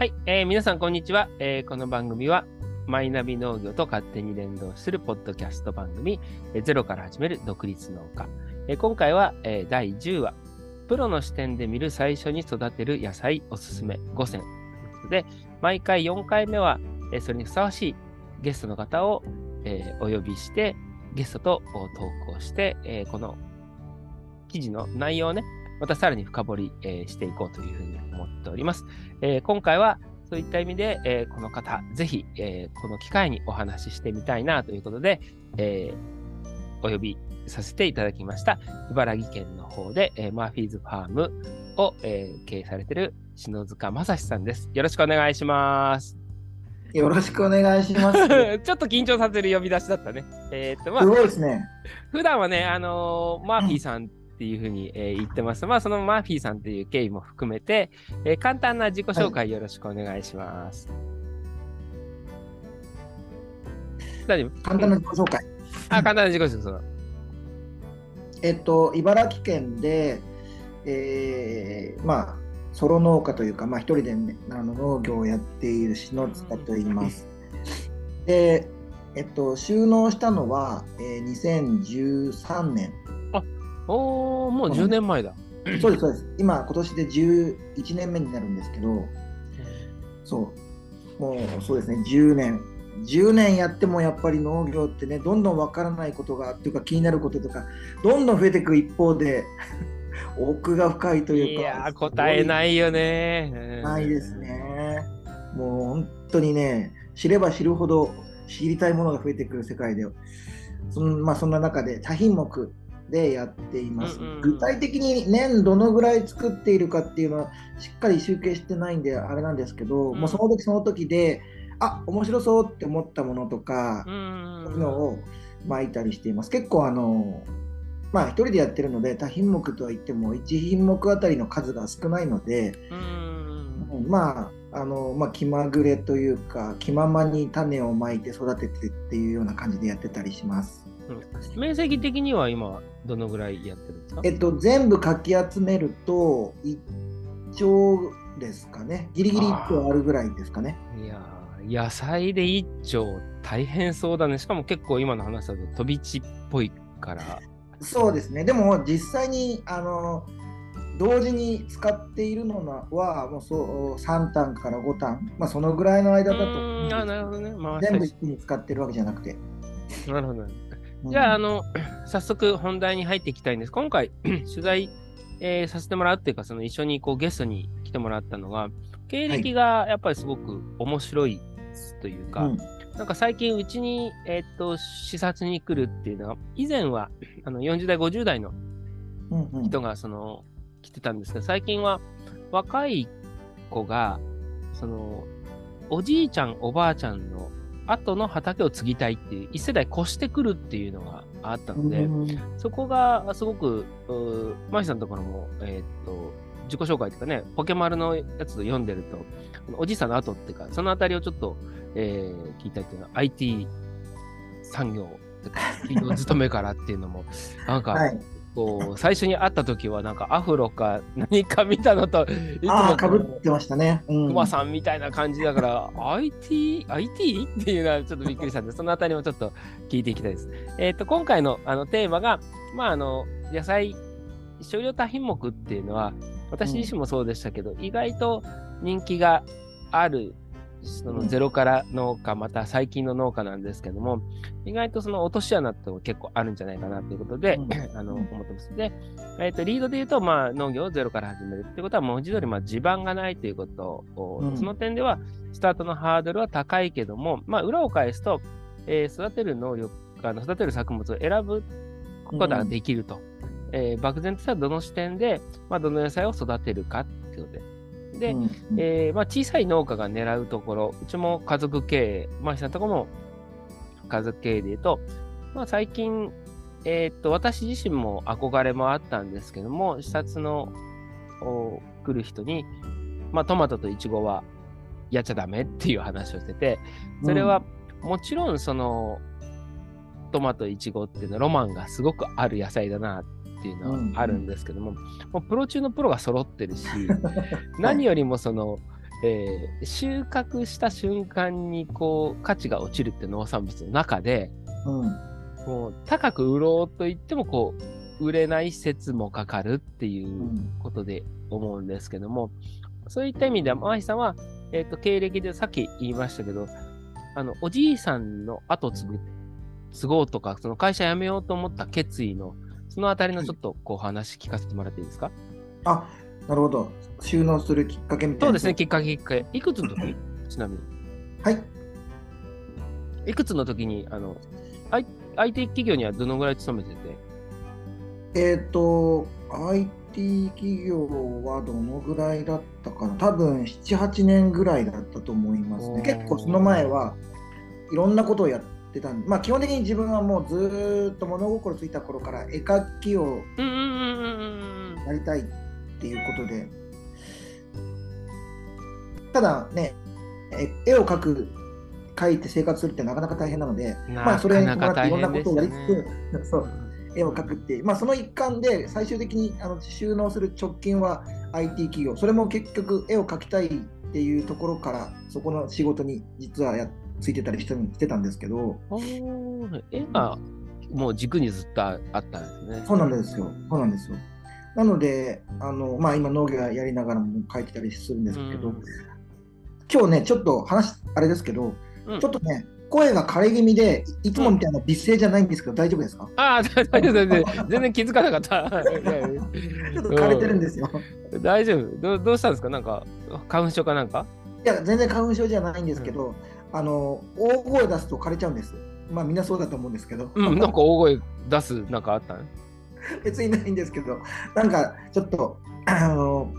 はい、えー皆さんこんにちは、えーこの番組はマイナビ農業と勝手に連動するポッドキャスト番組、えーゼロから始める独立農家。えー今回は、えー第10話、プロの視点で見る最初に育てる野菜おすすめ5選。ということで、毎回4回目は、えーそれにふさわしいゲストの方を、えーお呼びして、ゲストとおトークをして、えーこの記事の内容をね、またさらに深掘り、えーしていこうというふうに思っております。えー今回はそういった意味で、えーこの方、ぜひ、えーこの機会にお話ししてみたいなということで、えーお呼びさせていただきました。茨城県の方で、えーマーフィーズファームを、えー経営されている篠塚正史さんです。よろしくお願いします。よろしくお願いします。す ちょっと緊張させる呼び出しだったね。えーっと、まあ、ごいですね。普段はね、あのーマーフィーさんっていうふうに、えー言ってます。まあ、そのマーフィーさんっていう経緯も含めて、えー簡単な自己紹介よろしくお願いします。大丈夫？簡単な自己紹介。あ、簡単な自己紹介。えっと、茨城県で、えーまあ、ソロ農家というか、まあ、一人で、ね、あの農業をやっている篠塚と言います。で、えっと、収納したのは、えー、2013年。おー、もう10年前だ。そうです、そうです。今、今年で11年目になるんですけど、そう、もうそうですね、10年。10年やってもやっぱり農業ってね、どんどんわからないことが、っていうか気になることとか、どんどん増えていく一方で、奥が深いというか。いやー、答えないよね。うんないです。ね。もう本当にね、知れば知るほど知りたいものが増えてくる世界で、そん,、まあ、そんな中で多品目でやっています。具体的に年どのぐらい作っているかっていうのはしっかり集計してないんであれなんですけど、うんもうその時その時で、あ面白そうって思ったものとかう、んそういうのを巻いたりしています。結構あのまあ一人でやってるので多品目とは言っても1品目あたりの数が少ないので、うんうんまああのまあ、気まぐれというか気ままに種をまいて育ててっていうような感じでやってたりします。面積的には今、どのぐらいやってるんですか？えっと、全部かき集めると1丁ですかねギリギリ1丁あるぐらいですかね。いやー、野菜で一丁大変そうだね。しかも結構今の話だと飛び地っぽいから。そうですねでも実際にあの同時に使っているのはもうそう3単から5単、まあ、そのぐらいの間だとあ、なるほどね。回全部し一気に使ってるわけじゃなくて。たなるほど。うんじゃあ、あの、早速本題に入っていきたいんです。今回、取材、えーさせてもらうっていうか、その一緒にこうゲストに来てもらったのが、経歴がやっぱりすごく面白いというか、うん。なんか最近うちに、えーっと、視察に来るっていうのは、以前は あの40代、50代のうんうん。人がその来てたんですけど、最近は若い子が、その、おじいちゃん、おばあちゃんの後の畑を継ぎたいっていう、一世代越してくるっていうのがあったので、うん。そこがすごく、マシさんのところも、えーっと、自己紹介とかね、ポケマルのやつを読んでると、おじいさんの後っていうか、そのあたりをちょっと、えー聞いたいっていうのは、IT 産業、企業勤めからっていうのも、なんか、はいこう、最初に会った時は、なんかアフロか 何か見たのと、いつもかぶってましたね。うんクマさんみたいな感じだから、IT、IT? っていうのはちょっとびっくりしたんで、そのあたりもちょっと聞いていきたいです。えっ、と、今回のあのテーマが、まあ、あの、野菜、少量多品目っていうのは、私自身もそうでしたけど、意外と人気がある、そのゼロから農家、また最近の農家なんですけども、意外とその落とし穴って結構あるんじゃないかなということで、うん あの、思ってます。で、えっ、と、リードで言うと、まあ、農業をゼロから始めるってことは、文字通り、まあ、地盤がないということを、うんその点では、スタートのハードルは高いけども、まあ、裏を返すと、えー育てる能力、あの育てる作物を選ぶことができると。えー漠然としたどの視点で、まあ、どの野菜を育てるかっていうことで。で、うんえーまあ、小さい農家が狙うところ、うちも家族経営、マシさんのところも家族経営で言うと、まあ、最近、えーっと、私自身も憧れもあったんですけども、視察のお来る人に、まあ、トマトとイチゴはやっちゃダメっていう話をしてて、それはもちろんその、トマト、イチゴっていうのはロマンがすごくある野菜だなっていうのはあるんですけども、もうプロ中のプロが揃ってるし、何よりもその、えー収穫した瞬間にこう価値が落ちるって農産物の中で、うん。もう高く売ろうと言ってもこう売れない説もかかるっていううん。ことで思うんですけども、そういった意味では、マヒさんは、えっ、と、経歴でさっき言いましたけど、あの、おじいさんの後継ぐ、継ごうとか、その会社辞めようと思った決意の、そのあたりのちょっとこう話聞かせてもらっていいですか、あなるほど。収納するきっかけみたいな。そうですね、きっかけきっかけ。いくつの時？ちなみに。はい。いくつの時に、あの、I- IT 企業にはどのぐらい勤めてて、えっ、と、IT 企業はどのぐらいだったかな？多分7、8年ぐらいだったと思いますね。結構その前はいろんなことをやってたんで、まあ基本的に自分はもうずーっと物心ついた頃から絵描きをやりたいっていうことで、ただね、え絵を描く、描いて生活するってなかなか大変なので、うん。まあそれに伴っていろんなでことをやりつね。つ、そう絵を描くってまあ、その一環で最終的にあの収納する直近は IT 企業、それも結局絵を描きたいっていうところから、そこの仕事に実はやっついてたりしてしてたんですけど、絵がもう軸にずっとあったんですね。そうなんですよ、そうなんですよ。なので、あのまあ、今、農業やりながらも描いてたりするんですけど、うん今日ね、ちょっと話、あれですけど、うんちょっとね、声が枯れ気味で、いいつもみたいな美声じゃないんですけど、大丈夫ですか？ああ、大丈夫、全然、全然気づかなかった。ちょっと枯れてるんですよ。大丈夫どう。どうしたんですか？なんか、花粉症かなんか？いや、全然花粉症じゃないんですけど、あの大声出すと枯れちゃうんです。まあ、みんなそうだと思うんですけど、うん、なんか大声出す、なんかあったの？別にないんですけど、なんかちょっと、あの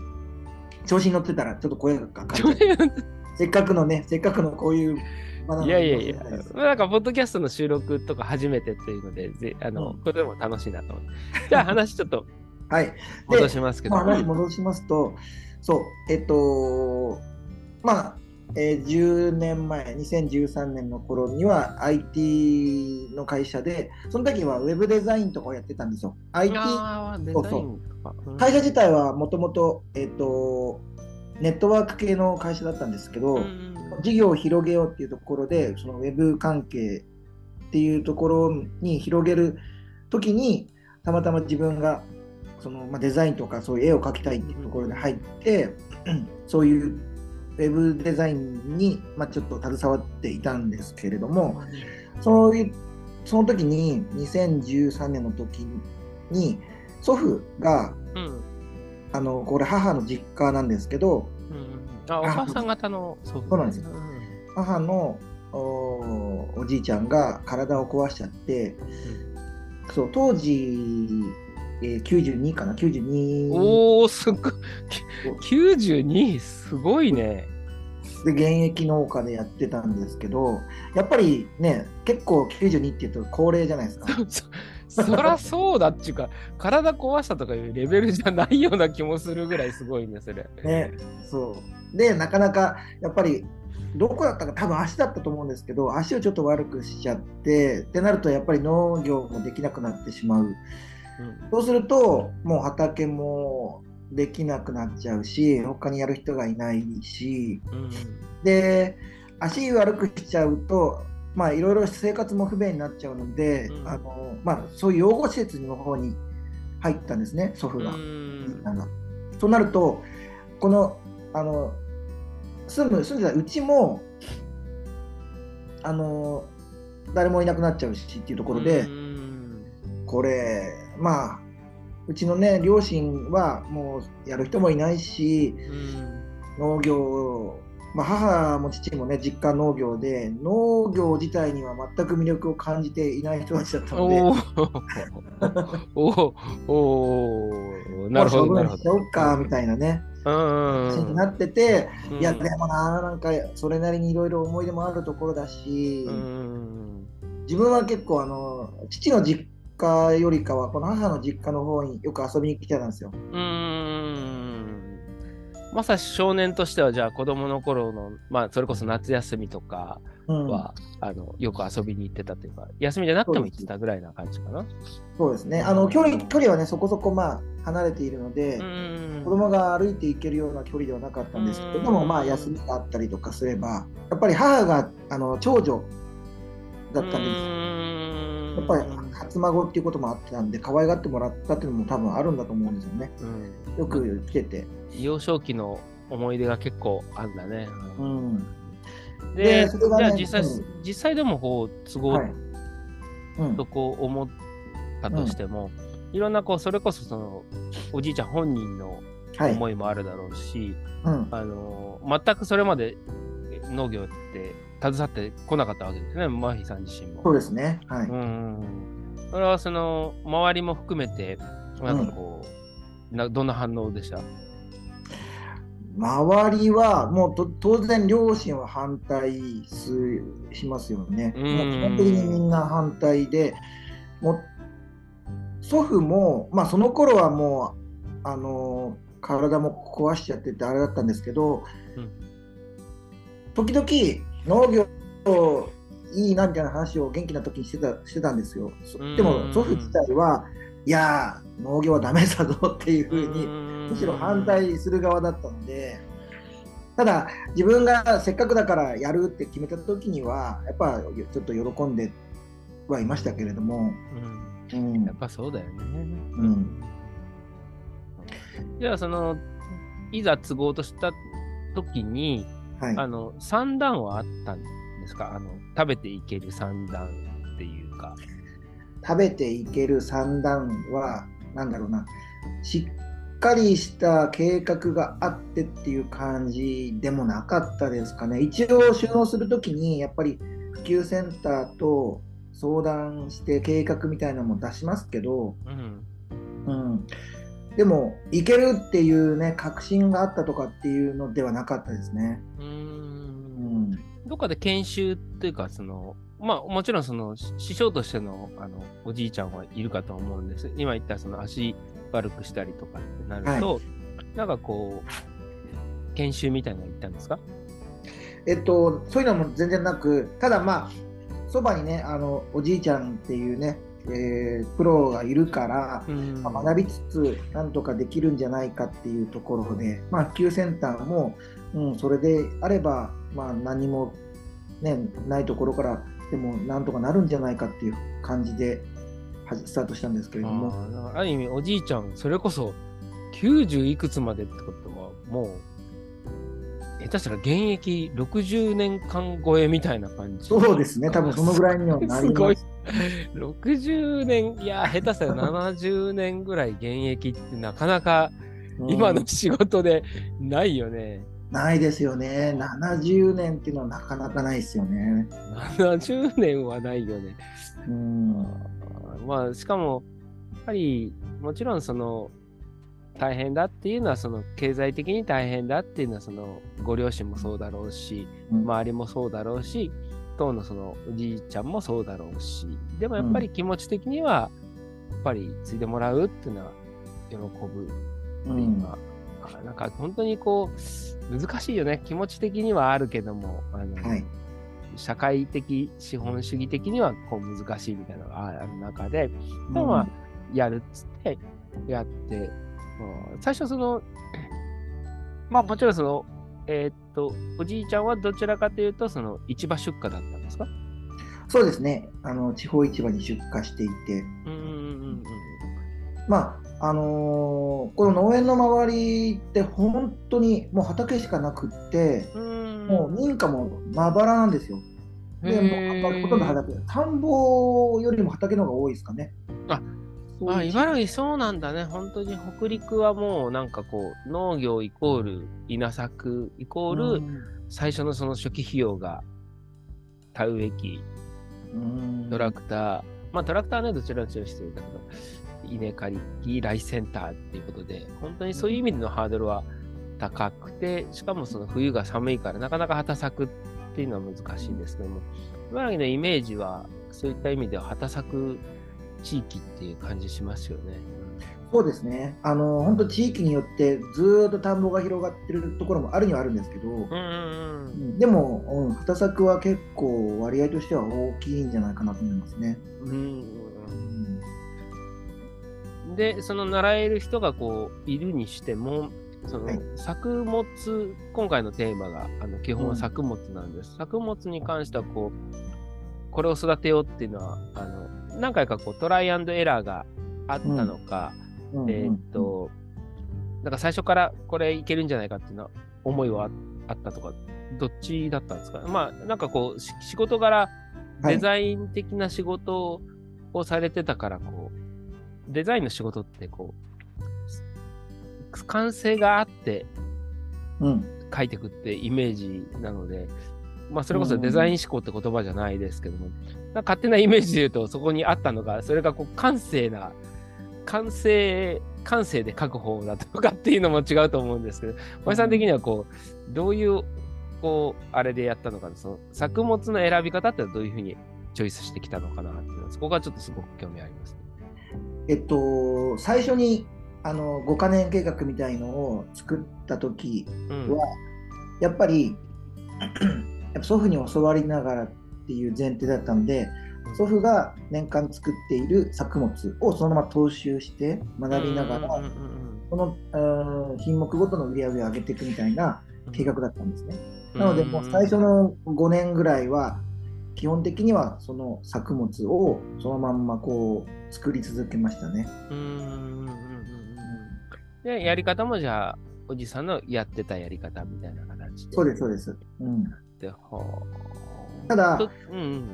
調子に乗ってたら、ちょっと声がかかっちゃうせっかくのね、せっかくのこういういに。やいやいや。なんか、ポッドキャストの収録とか初めてっていうので、ぜあの、うんこれでも楽しいなと思って。じゃあ話ちょっと はい。戻しますけど。まあ、話戻しますと、そう、えっと、まあ、えー10年前、2013年の頃には IT の会社で、その時はウェブデザインとかをやってたんですよ。IT あーデザインとか。うん会社自体はもともと、えっと、ネットワーク系の会社だったんですけど、うん事業を広げようっていうところで、そのウェブ関係っていうところに広げるときに、たまたま自分がその、まあ、デザインとかそういう絵を描きたいっていうところで入って、そういうウェブデザインに、まあ、ちょっと携わっていたんですけれども、そういうその時に2013年の時に祖父がうん。あのこれ母の実家なんですけどうんうん。あ、お母さん方の、そう。そうなんですよ。母のおおじいちゃんが体を壊しちゃって、そう当時、えー92かな？92おお、すごい。92、すごいね。で現役農家でやってたんですけどやっぱりね結構92っていうと高齢じゃないですか。そそらそうだっていうか、体壊したとかいうレベルじゃないような気もするぐらいすごいね、それ。ね、そうでなかなかやっぱりどこだったか多分足だったと思うんですけど足をちょっと悪くしちゃってってなるとやっぱり農業もできなくなってしまううんそうするともう畑もできなくなっちゃうし他にやる人がいないし。うんで足悪くしちゃうとまあいろいろ生活も不便になっちゃうので、うん。あのまあ、そういう養護施設の方に入ったんですね祖父が。うん。なんかそうなるとこのあの住む住んでたうちもあの誰もいなくなっちゃうしっていうところで、うん。これまあうちのね両親はもうやる人もいないし農業まあ、母も父もね実家農業で農業自体には全く魅力を感じていない人たちだったので。おー。お なるほど、なるほしようかみたいなね。になってて、うん。いやでもななんかそれなりにいろいろ思い出もあるところだし、うん。自分は結構あの父の実家よりかはこの母の実家の方によく遊びに来てたんですよ。うんまさし少年としては、じゃあ子供の頃の、まあ、それこそ夏休みとかうんは、あの、よく遊びに行ってたというか、休みじゃなくても行ってたぐらいな感じかな。そうですね。あの距離距離はねそこそこまあ離れているので、うん子供が歩いて行けるような距離ではなかったんですけれども、うんまあ休みがあったりとかすれば、やっぱり母があの長女だったんです。やっぱり初孫っていうこともあってたんで、可愛がってもらったっていうのも多分あるんだと思うんですよね。うんよく来てて。幼少期の思い出が結構あんだね。うん。で、じゃあ実際、うん実際でもこう、都合はい。うんとこう思ったとしても、いろんなこう、それこそその、おじいちゃん本人のはい。思いもあるだろうし、うん。あの、全くそれまで農業って携わってこなかったわけですね、マーヒーさん自身も。そうですね。はい。うんうんうん。それはその、周りも含めて、なんかこう、などんな反応でした？周りはもうと当然両親は反対すしますよね。うんもう基本的にみんな反対で、もう祖父も、まあ、その頃はもうあの体も壊しちゃっててあれだったんですけど、うん時々農業いいなみたいな話を元気な時にしてたしてたんですよ。でも祖父自体はいやー農業はダメだぞっていうふうにむしろ反対する側だったので、ただ、自分がせっかくだからやるって決めた時には、やっぱちょっと喜んではいましたけれども、うん。うん。やっぱそうだよね。うん。じゃあ、その、いざ継ごうとした時に、はい、あの、三段はあったんですか？あの、食べていける三段っていうか。食べていける三段は、なんだろうな、しっかりした計画があってっていう感じでもなかったですかね。一応、収納するときに、やっぱり普及センターと相談して計画みたいなのも出しますけど、うん。うん、でも、いけるっていうね、確信があったとかっていうのではなかったですね。うー。うんん、どっかで研修っていうか、その、まあ、もちろんその、し師匠としての、あの、おじいちゃんはいるかと思うんです。今言ったその足悪くしたりとかってなると、なんかこう、研修みたいなの行ったんですか？えっと、そういうのも全然なく、ただまあ、そばにね、あのおじいちゃんっていうね、えープロがいるから、うん。まあ学びつつ、なんとかできるんじゃないかっていうところで、まあ、普及センターも、うん、それであれば、まあ、何も、ね、ないところからでもなんとかなるんじゃないかっていう感じでスタートしたんですけれども、ある意味、おじいちゃん、それこそ90いくつまでってことは、もう、下手したら現役60年間超えみたいな感じ。そうですね、多分そのぐらいにはなり すごいます。。60年、いや、下手したら70年ぐらい現役ってなかなかうん今の仕事でないよね。ないですよね。70年っていうのはなかなかないですよね。70年はないよね。うん。まあ、しかも、やっぱり、もちろんその、大変だっていうのは、その、経済的に大変だっていうのは、その、ご両親もそうだろうし、周りもそうだろうし、当のその、おじいちゃんもそうだろうし、でもやっぱり気持ち的には、やっぱり継いでもらうっていうのは、喜ぶっていううんのは、あなんか本当にこう、難しいよね。気持ち的にはあるけども、あの、はい。社会的、資本主義的にはこう難しいみたいなのがある中で、でもまあ、やるっつって、やって、うん最初その、まあもちろんその、えーっと、おじいちゃんはどちらかというと、その市場出荷だったんですか？そうですね。あの地方市場に出荷していて、うんうんうんまああのーこの農園の周りって本当にもう畑しかなくって、うん。もう民家もまばらなんですよ。で、もうほとんど畑。田んぼよりも畑の方が多いですかね。ああ、茨城そうなんだね。本当に北陸はもうなんかこう、農業イコール稲作イコール、うん。最初のその初期費用が田植え機、うん。トラクター、まあトラクターはね、どちらかというとしてるんだけど、稲刈り機、ライセンターっていうことで、本当にそういう意味でのハードルは高くて、しかもその冬が寒いからなかなか畑作っていうのは難しいんですけども、茨城のイメージはそういった意味では畑作地域っていう感じしますよね。そうですね。あの本当地域によってずーっと田んぼが広がってるところもあるにはあるんですけど、うんうんうんでも、うん、畑作は結構割合としては大きいんじゃないかなと思いますね。うんで、その習える人がこういるにしても、そのはい作物、今回のテーマがあの基本は作物なんです。作物に関してはこう、これを育てようっていうのは、あの何回かこうトライアンドエラーがあったのか、うん。えーっ、と、なんか最初からこれいけるんじゃないかっていうのは思いはああったとか、どっちだったんですか？まあ、なんかこう、し仕事柄、はい。デザイン的な仕事をされてたから、こう、デザインの仕事って、こう、完成があってうん。書いていくってイメージなので、まあ、それこそデザイン思考って言葉じゃないですけども、勝手なイメージで言うと、そこにあったのが、それがこう、感性な、完成、感性で書く方だとかっていうのも違うと思うんですけど、小井さん的にはこう、どういう、こう、あれでやったのかな、その作物の選び方ってどういうふうにチョイスしてきたのかなっていうのはそこがちょっとすごく興味あります、ね。えっと、最初にあの5カ年計画みたいのを作った時うん。は、やっぱり やっぱ祖父に教わりながらっていう前提だったんで、祖父が年間作っている作物をそのまま踏襲して学びながら、そのうん品目ごとの売り上げを上げていくみたいなうん計画だったんですね。なので、もう最初の5年ぐらいは、基本的にはその作物をそのまんまこう作り続けましたね。うんうんうんうんうんで、やり方もじゃあ、おじさんのやってたやり方みたいな形で。そうです、そうです。うん、ではあただとうんうん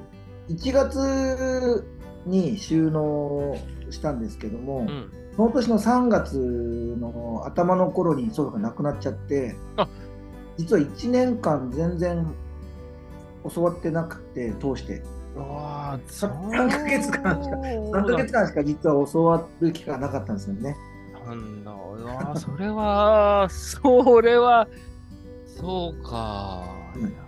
1月に収納したんですけども、うんその年の3月の頭の頃に祖父が亡くなっちゃってあ、実は1年間全然教わってなくて、通して。うわあ、さそう三ヶ月間しか3ヶ月間しか実は教わる機会がなかったんですよね。なんだ、それは、それは、そうか。うん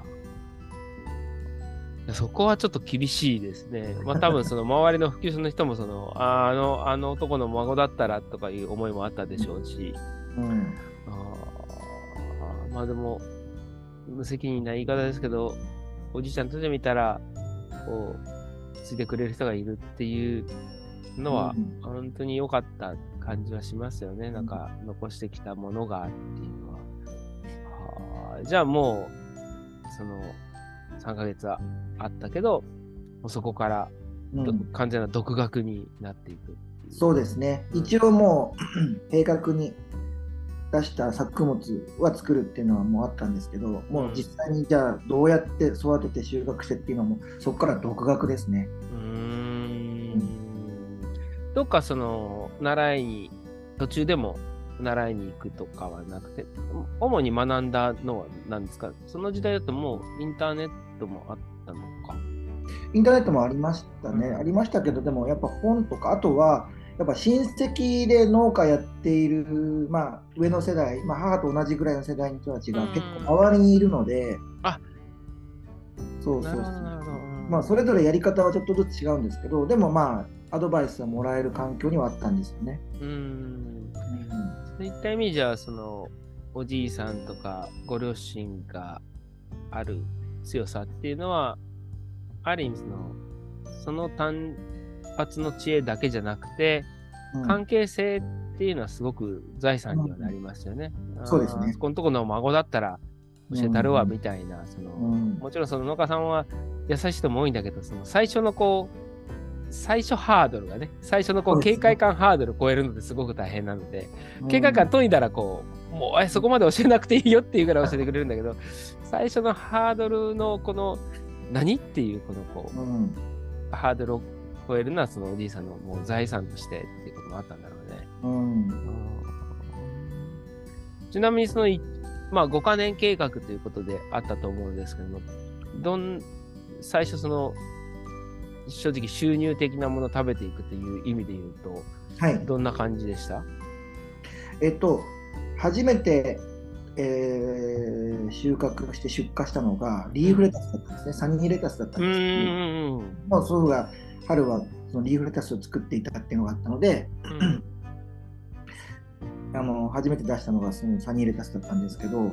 そこはちょっと厳しいですね。まあ多分その周りの普及者の人もその、あ ーあの、あの男の孫だったらとかいう思いもあったでしょうし、うんあーまあでも、無責任な言い方ですけど、おじいちゃんとしてみたら、こう、ついてくれる人がいるっていうのは、うん本当に良かった感じはしますよね。なんか、残してきたものがっていうのは。はあじゃあもう、その、3ヶ月はあったけど、そこから、どうん完全な独学になっていく。そうですね。一応もう 計画に出した作物は作るっていうのはもうあったんですけど、もう実際にじゃあどうやって育てて収穫してっていうのもそこから独学ですね。うーんどっかその習いに途中でも習いに行くとかはなくて主に学んだのは何ですか？その時代だともうインターネットもあっ。インターネットもありましたね。うん。ありましたけど、でもやっぱ本とか、あとはやっぱ親戚で農家やっている、まあ、上の世代、まあ、母と同じぐらいの世代の人たちがうん。結構周りにいるので、あ。そうそうそう。まあ、それぞれやり方はちょっとずつ違うんですけど、でもまあ、アドバイスはもらえる環境にはあったんですよね。うーん。そういった意味じゃそのおじいさんとかご両親がある強さっていうのはある意味そのその単発の知恵だけじゃなくて、うん。関係性っていうのはすごい財産にはなりますよね。ん。そうですね。このとこの孫だったら教えたるわうん。みたいな、そのうん。もちろんその農家さんは優しい人も多いんだけど、その最初のこう、最初ハードルがね、最初のこう警戒感ハードルを超えるのってすごく大変なので、警戒感解いたらこう、もうえそこまで教えなくていいよっていうぐらい教えてくれるんだけど、最初のハードルのこの何っていうこのこう、うんハードルを超えるのはそのおじいさんのもう財産としてっていうこともあったんだろうね。うんちなみにそのい、まあ、5カ年計画ということであったと思うんですけども、どん、最初その、正直収入的なものを食べていくという意味で言うと、はい。どんな感じでした？えっと、初めて、えー収穫して出荷したのがリーフレタスだったんですね、サニーレタスだったうんんですけど、うんまあ、祖父が春はそのリーフレタスを作っていたっていうのがあったので、うん。あの初めて出したのがそのサニーレタスだったんですけど、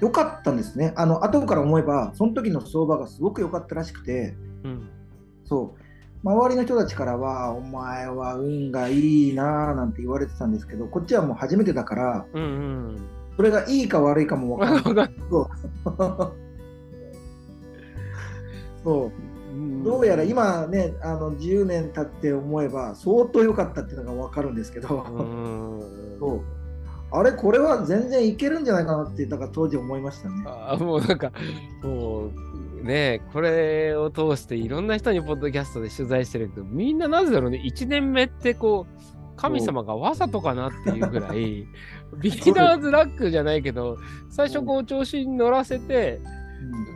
良かったんですね。あの後から思えば、その時の相場がすごく良かったらしくて、うん。そう、周りの人たちからは、お前は運がいいなぁなんて言われてたんですけど、こっちはもう初めてだから、うんうん。それがいいか悪いかも分からない。そう。どうやら今ね、あの10年経って思えば、相当良かったっていうのが分かるんですけど、うん。そう。あれ、これは全然いけるんじゃないかなって、だから当時思いましたね。あもうなんか、もうね、これを通していろんな人にポッドキャストで取材してるけど、みんななぜだろうね、1年目ってこう、神様がわざとかなっていうぐらい、ビギナーズラックじゃないけど、最初こう調子に乗らせて、うん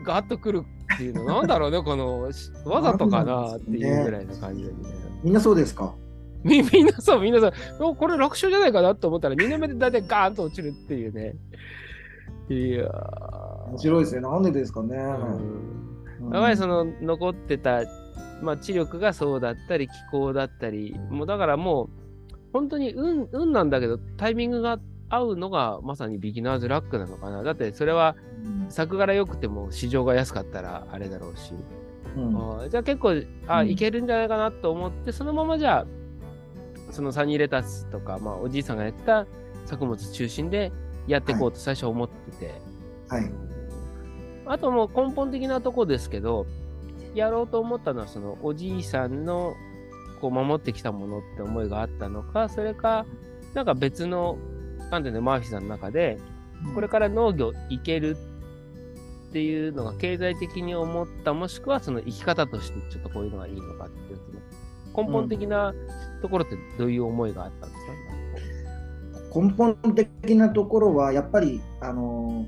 ガッとくるっていうの、なんだろうね、この、しわざとかなっていうぐらいの感じでね。みんなそうですか？みみんなそう、みんなそう、おこれ楽勝じゃないかなと思ったら、2年目で大体ガーンと落ちるっていうね。いやー。面白いですね。なんでですかね。やはりその残ってた、まあ、知力がそうだったり気候だったりもうだからもう本当に運運なんだけどタイミングが合うのがまさにビギナーズラックなのかな。だってそれはうん。作柄良くても市場が安かったらあれだろうし、うん。じゃあ結構あ、うん。いけるんじゃないかなと思ってそのままじゃあそのサニーレタスとか、まあ、おじいさんがやった作物中心でやっていこうと最初思ってて。はい。あともう根本的なとこですけど、やろうと思ったのは、そのおじいさんのこう守ってきたものって思いがあったのか、それか、なんか別の、なんていうの、マーフィーさんの中で、これから農業いけるっていうのが経済的に思った、もしくはその生き方としてちょっとこういうのがいいのかっていう、その根本的なところってどういう思いがあったんですか、根本的なところはやっぱりあの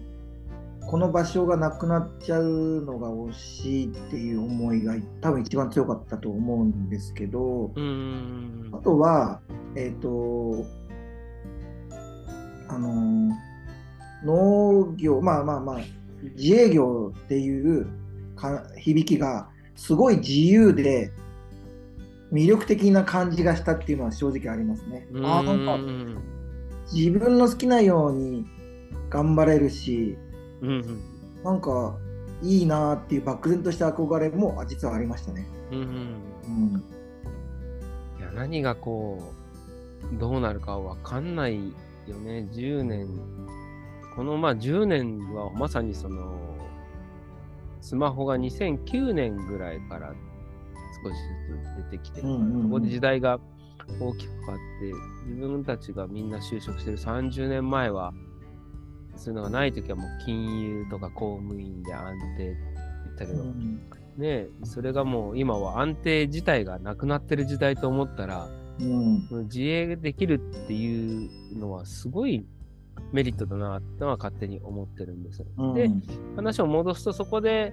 この場所がなくなっちゃうのが惜しいっていう思いが多分一番強かったと思うんですけどあ。とはえっ、とあの農業まあまあまあ自営業っていうか響きがすごい自由で魅力的な感じがしたっていうのは正直ありますね。うあなんか自分の好きなように頑張れるしうんうんなんかいいなっていう漠然とした憧れもあ実はありましたね。うんうんうんいや、何がこう、どうなるかわかんないよね。10年。このまあ10年はまさにその、スマホが2009年ぐらいから少しずつ出てきてるから、うんうんうんそこで時代が大きく変わって、自分たちがみんな就職してる30年前は、そういうのがないときはもう金融とか公務員で安定って言ったけど、うんねそれがもう今は安定自体がなくなってる時代と思ったら、うん自営できるっていうのはすごいメリットだなってのは勝手に思ってるんです。うんで、話を戻すとそこで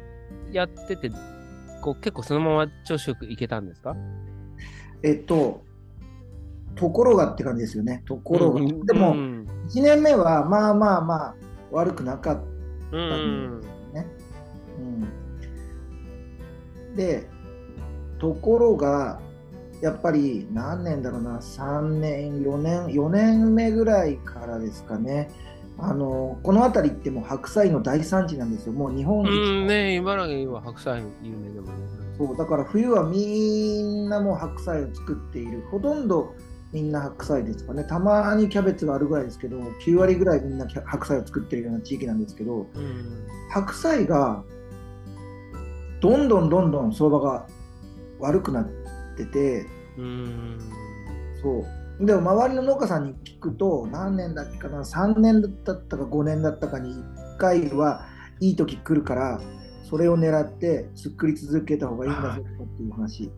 やってて、こう結構そのまま調子よくいけたんですか？えっとところがって感じですよね。ところが。うんでもうん1年目はまあまあまあ悪くなかっうんたね。うん、でところがやっぱり何年だろうな。3年4年4年目ぐらいからですかね。あのこの辺りってもう白菜の大産地なんですよ。もう日本一、うんね茨城は白菜有名でも。ね。そうだから冬はみんなもう白菜を作っている。ほとんどみんな白菜ですかね。たまにキャベツがあるぐらいですけど9割ぐらいみんな白菜を作っているような地域なんですけどうん白菜がどんどんどんどん相場が悪くなっててうん。そう。でも周りの農家さんに聞くと何年だっけかな3年だったか5年だったかに1回はいい時来るからそれを狙って作り続けた方がいいんだぞっていう話。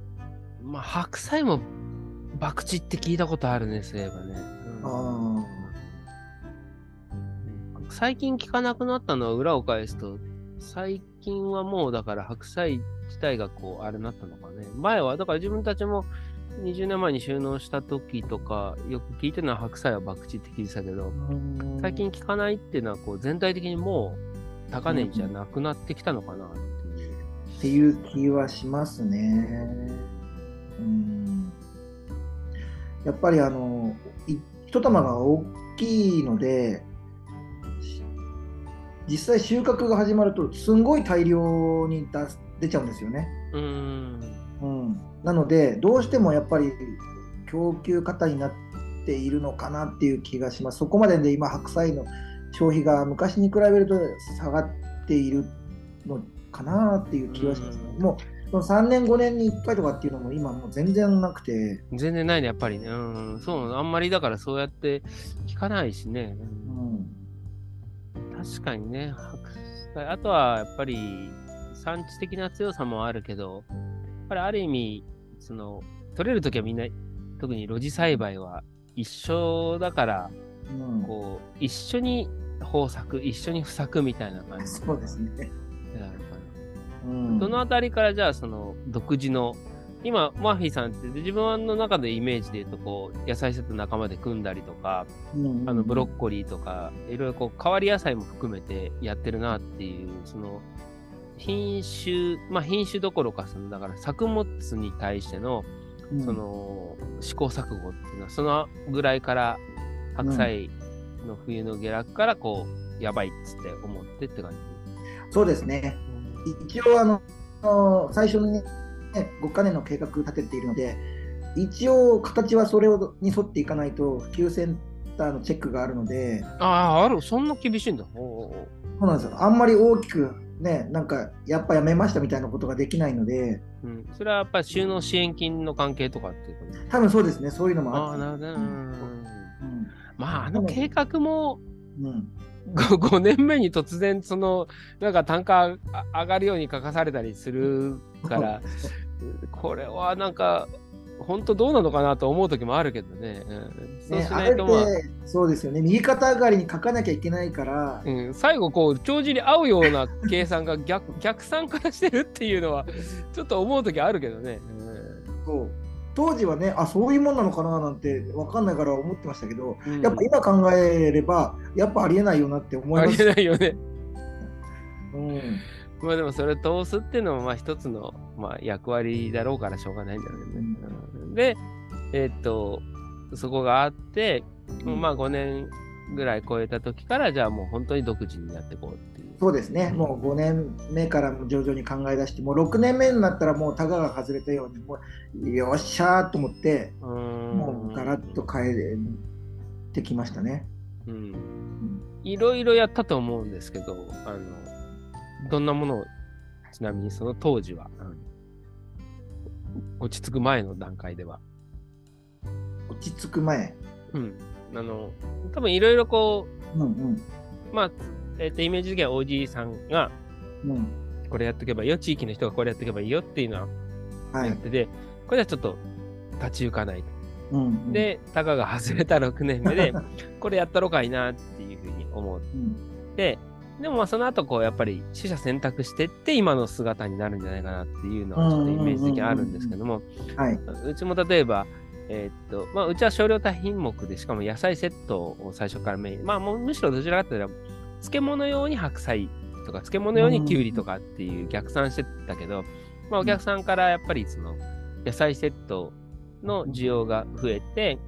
まあ白菜も博打って聞いたことあるね、そういえばね。うんあ最近聞かなくなったのは裏を返すと、最近はもうだから白菜自体がこう、あれになったのかね。前は、だから自分たちも20年前に収納した時とか、よく聞いてるのは白菜は博打って聞いてたけど、ー最近聞かないっていうのはこう、全体的にもう高値じゃなくなってきたのかなっていう。っていう気はしますね。うんやっぱりあのい一玉が大きいので実際収穫が始まるとすんごい大量に出出ちゃうんですよね。うん。うん、なのでどうしてもやっぱり供給過多になっているのかなっていう気がします。そこまでで今白菜の消費が昔に比べると下がっているのかなっていう気はします、ねうんもうその3年5年に1回とかっていうのも今もう全然なくて、全然ないね、やっぱりね。うん。そう、あんまりだからそうやって聞かないしね。うん、確かにね。あとはやっぱり産地的な強さもあるけど、やっぱりある意味、その、取れるときはみんな、特に露地栽培は一緒だから、うんこう、一緒に豊作、一緒に不作みたいな感じそうですね。なのかうんな。どのあたりからじゃあ、その、独自の、今、マーフィーさんって自分の中でイメージで言うと、こう、野菜セット仲間で組んだりとか、うんあのブロッコリーとか、いろいろこう変わり野菜も含めてやってるなっていう、その品種、まあ品種どころか、そのだから作物に対してのうんその試行錯誤っていうのは、そのぐらいから白菜の冬の下落からこう、やばいっつって思ってって感じ。そうですね。一応あの、最初にね、5カ年の計画立てているので、一応形はそれをに沿っていかないと、普及センターのチェックがあるので、ああ、ある、そんな厳しいんだ。そうなんですよ。あんまり大きくね、なんか、やっぱやめましたみたいなことができないので、うん、それはやっぱり収納支援金の関係とかっていうこと多分そうですね、そういうのもああ、あって。なるほどね。うんうんまあ、あの計画も、うん5年目に突然そのなんか単価あ上がるように書かされたりするから これはなんか本当どうなのかなと思う時もあるけどね、うん、そうまあ、て、そうですよね、右肩上がりに書かなきゃいけないから、うん、最後こう帳尻合うような計算が逆逆算からしてるっていうのはちょっと思う時あるけどね、そう当時はね、あそういうもんなのかななんて分かんないから思ってましたけど、うん、やっぱ今考えれば、やっぱありえないよなって思いありえます。ないよね。うんまあでもそれ通すっていうのもまあ一つのまあ役割だろうからしょうがないんだよね。うんで、えーっと、そこがあって、うんまあ5年ぐらい超えた時から、じゃあもう本当に独自になっていこうっていう。そうですね、もう5年目からも徐々に考え出して、もう6年目になったらもうタガが外れたように、もうよっしゃーと思って、うもうガラッと変えてきましたね。いろいろやったと思うんですけど、あの、どんなものを、ちなみにその当時は、うん落ち着く前の段階では。落ち着く前。うん。あの、多分いろいろこうんうんう、まあ、えっ、と、イメージ的にはおじいさんが、うん。これやっとけばいいよ、地域の人がこれやっとけばいいよっていうのははい。やってて、これはちょっと立ち行かないと。うんうん、で、タガが外れた6年目で、これやったろかいなっていうふうに思っうん。て、でもまあその後こうやっぱり取捨選択してって今の姿になるんじゃないかなっていうのはちょっとイメージ的にあるんですけども、はい。うちも例えば、えーっと、まあうちは少量多品目でしかも野菜セットを最初からメイン、まあもうむしろどちらかというと漬物用に白菜とか漬物用にきゅうりとかっていう逆算してたけど、まあお客さんからやっぱりその野菜セットの需要が増えて、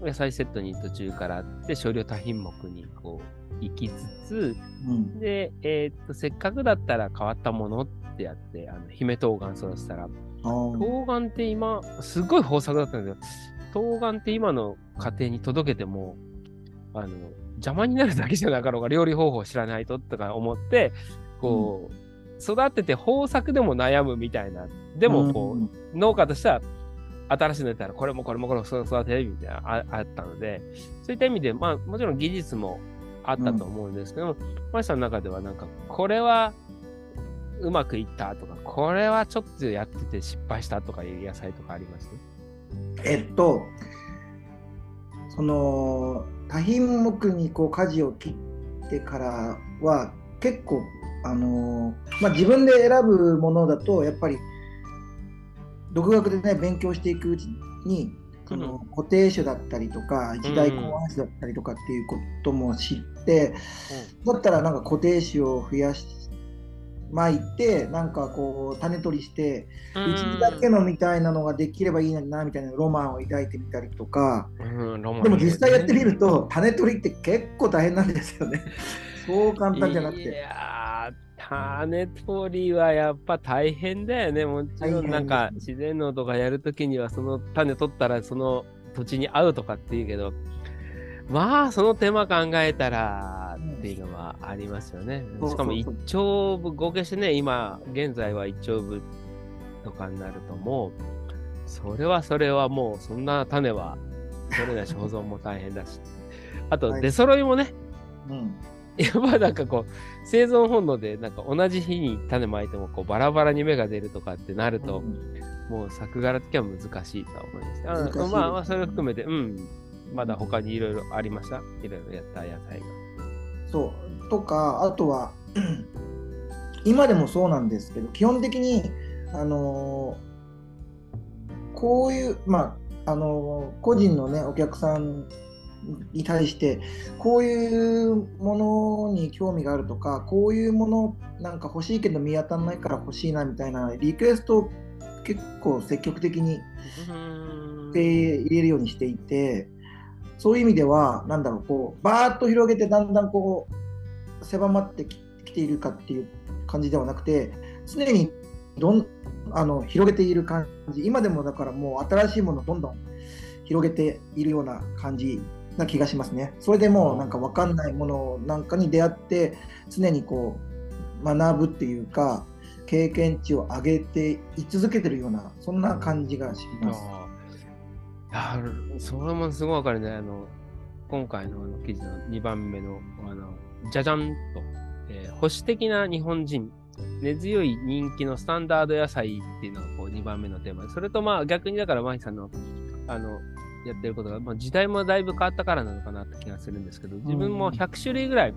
野菜セットに途中からあって少量多品目にこう行きつつ、うん。で、えーっと、せっかくだったら変わったものってやって、あの、姫冬瓜育てたら、冬瓜って今、すっごい豊作だったんだけど、冬瓜って今の家庭に届けても、あの、邪魔になるだけじゃなかろうが、料理方法を知らないととか思って、こう、育てて豊作でも悩むみたいな、でもこう、うん農家としては、新しいの出たら、これもこれもこれも育てるみたいなああったので、そういった意味で、まあ、もちろん技術もあったと思うんですけども、マシさんの中では、なんか、これはうまくいったとか、これはちょっとやってて失敗したとかいう野菜とかあります？えっと、その多品目にこう舵を切ってからは結構あのまあ、自分で選ぶものだとやっぱり独学でね勉強していくうちにその固定種だったりとか一代考案種だったりとかっていうことも知って、だったらなんか固定種を増やし巻いてなんかこう種取りしてうちだけのみたいなのができればいいのになみたいなロマンを抱いてみたりとか、でも実際やってみると種取りって結構大変なんですよね。そう簡単じゃなくいて。やー、種取りはやっぱ大変だよね。もちろんなんか自然農とかやるときにはその種取ったらその土地に合うとかっていうけど、まあその手間考えたらっていうのはありますよね。しかも一丁部、合計してね、今現在は一丁部とかになるともう、それはそれはもうそんな種は取れないし保存も大変だし。あとはい出揃いもね、うんやっぱなんかこう生存本能でなんか同じ日に種まいてもこうバラバラに芽が出るとかってなると、もう作柄的には難しいとは思いましいですねまあまあそれを含めて、うん、まだ他にいろいろありました？いろいろやった野菜が。そう。とかあとは 今でもそうなんですけど基本的にあのーこういうまああのー個人のねお客さんに対してこういうものに興味があるとかこういうものなんか欲しいけど見当たらないから欲しいなみたいなリクエストを結構積極的にで入れるようにしていてそういう意味ではなんだろうこうバーッと広げてだんだんこう狭まってきているかっていう感じではなくて常にどんあの広げている感じ今でもだからもう新しいものをどんどん広げているような感じな気がしますね。それでもうなんか分かんないものなんかに出会って常にこう学ぶっていうか経験値を上げてい続けてるようなそんな感じがします。ああ、それもすごいわかるね。あの、今回のあの記事の2番目の、あの、じゃじゃんと、えー保守的な日本人、根強い人気のスタンダード野菜っていうのがこう2番目のテーマ。で、それとまあ逆にだから、マヒさんの、あの、やってることが、まあ、時代もだいぶ変わったからなのかなって気がするんですけど、自分も100種類ぐらい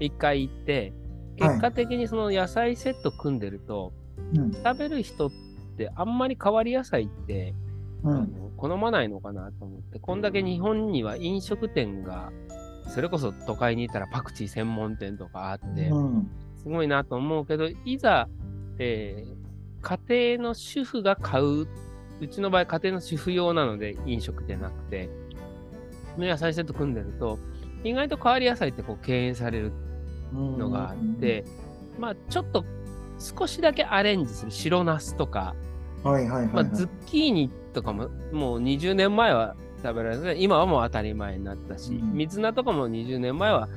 一回行って、はい。結果的にその野菜セット組んでると、うん食べる人ってあんまり変わり野菜って、うん好まないのかなと思って、こんだけ日本には飲食店が、それこそ都会にいたらパクチー専門店とかあって、うん。すごいなと思うけど、いざ、えー家庭の主婦が買う、うちの場合家庭の主婦用なので飲食じゃなくて、の野菜セット組んでると、意外と変わり野菜ってこう敬遠されるのがあって、まあちょっと少しだけアレンジする白ナスとか、はいはいはい、まズッキーニとかももう20年前は食べられない今はもう当たり前になったし、うん。水菜とかも20年前は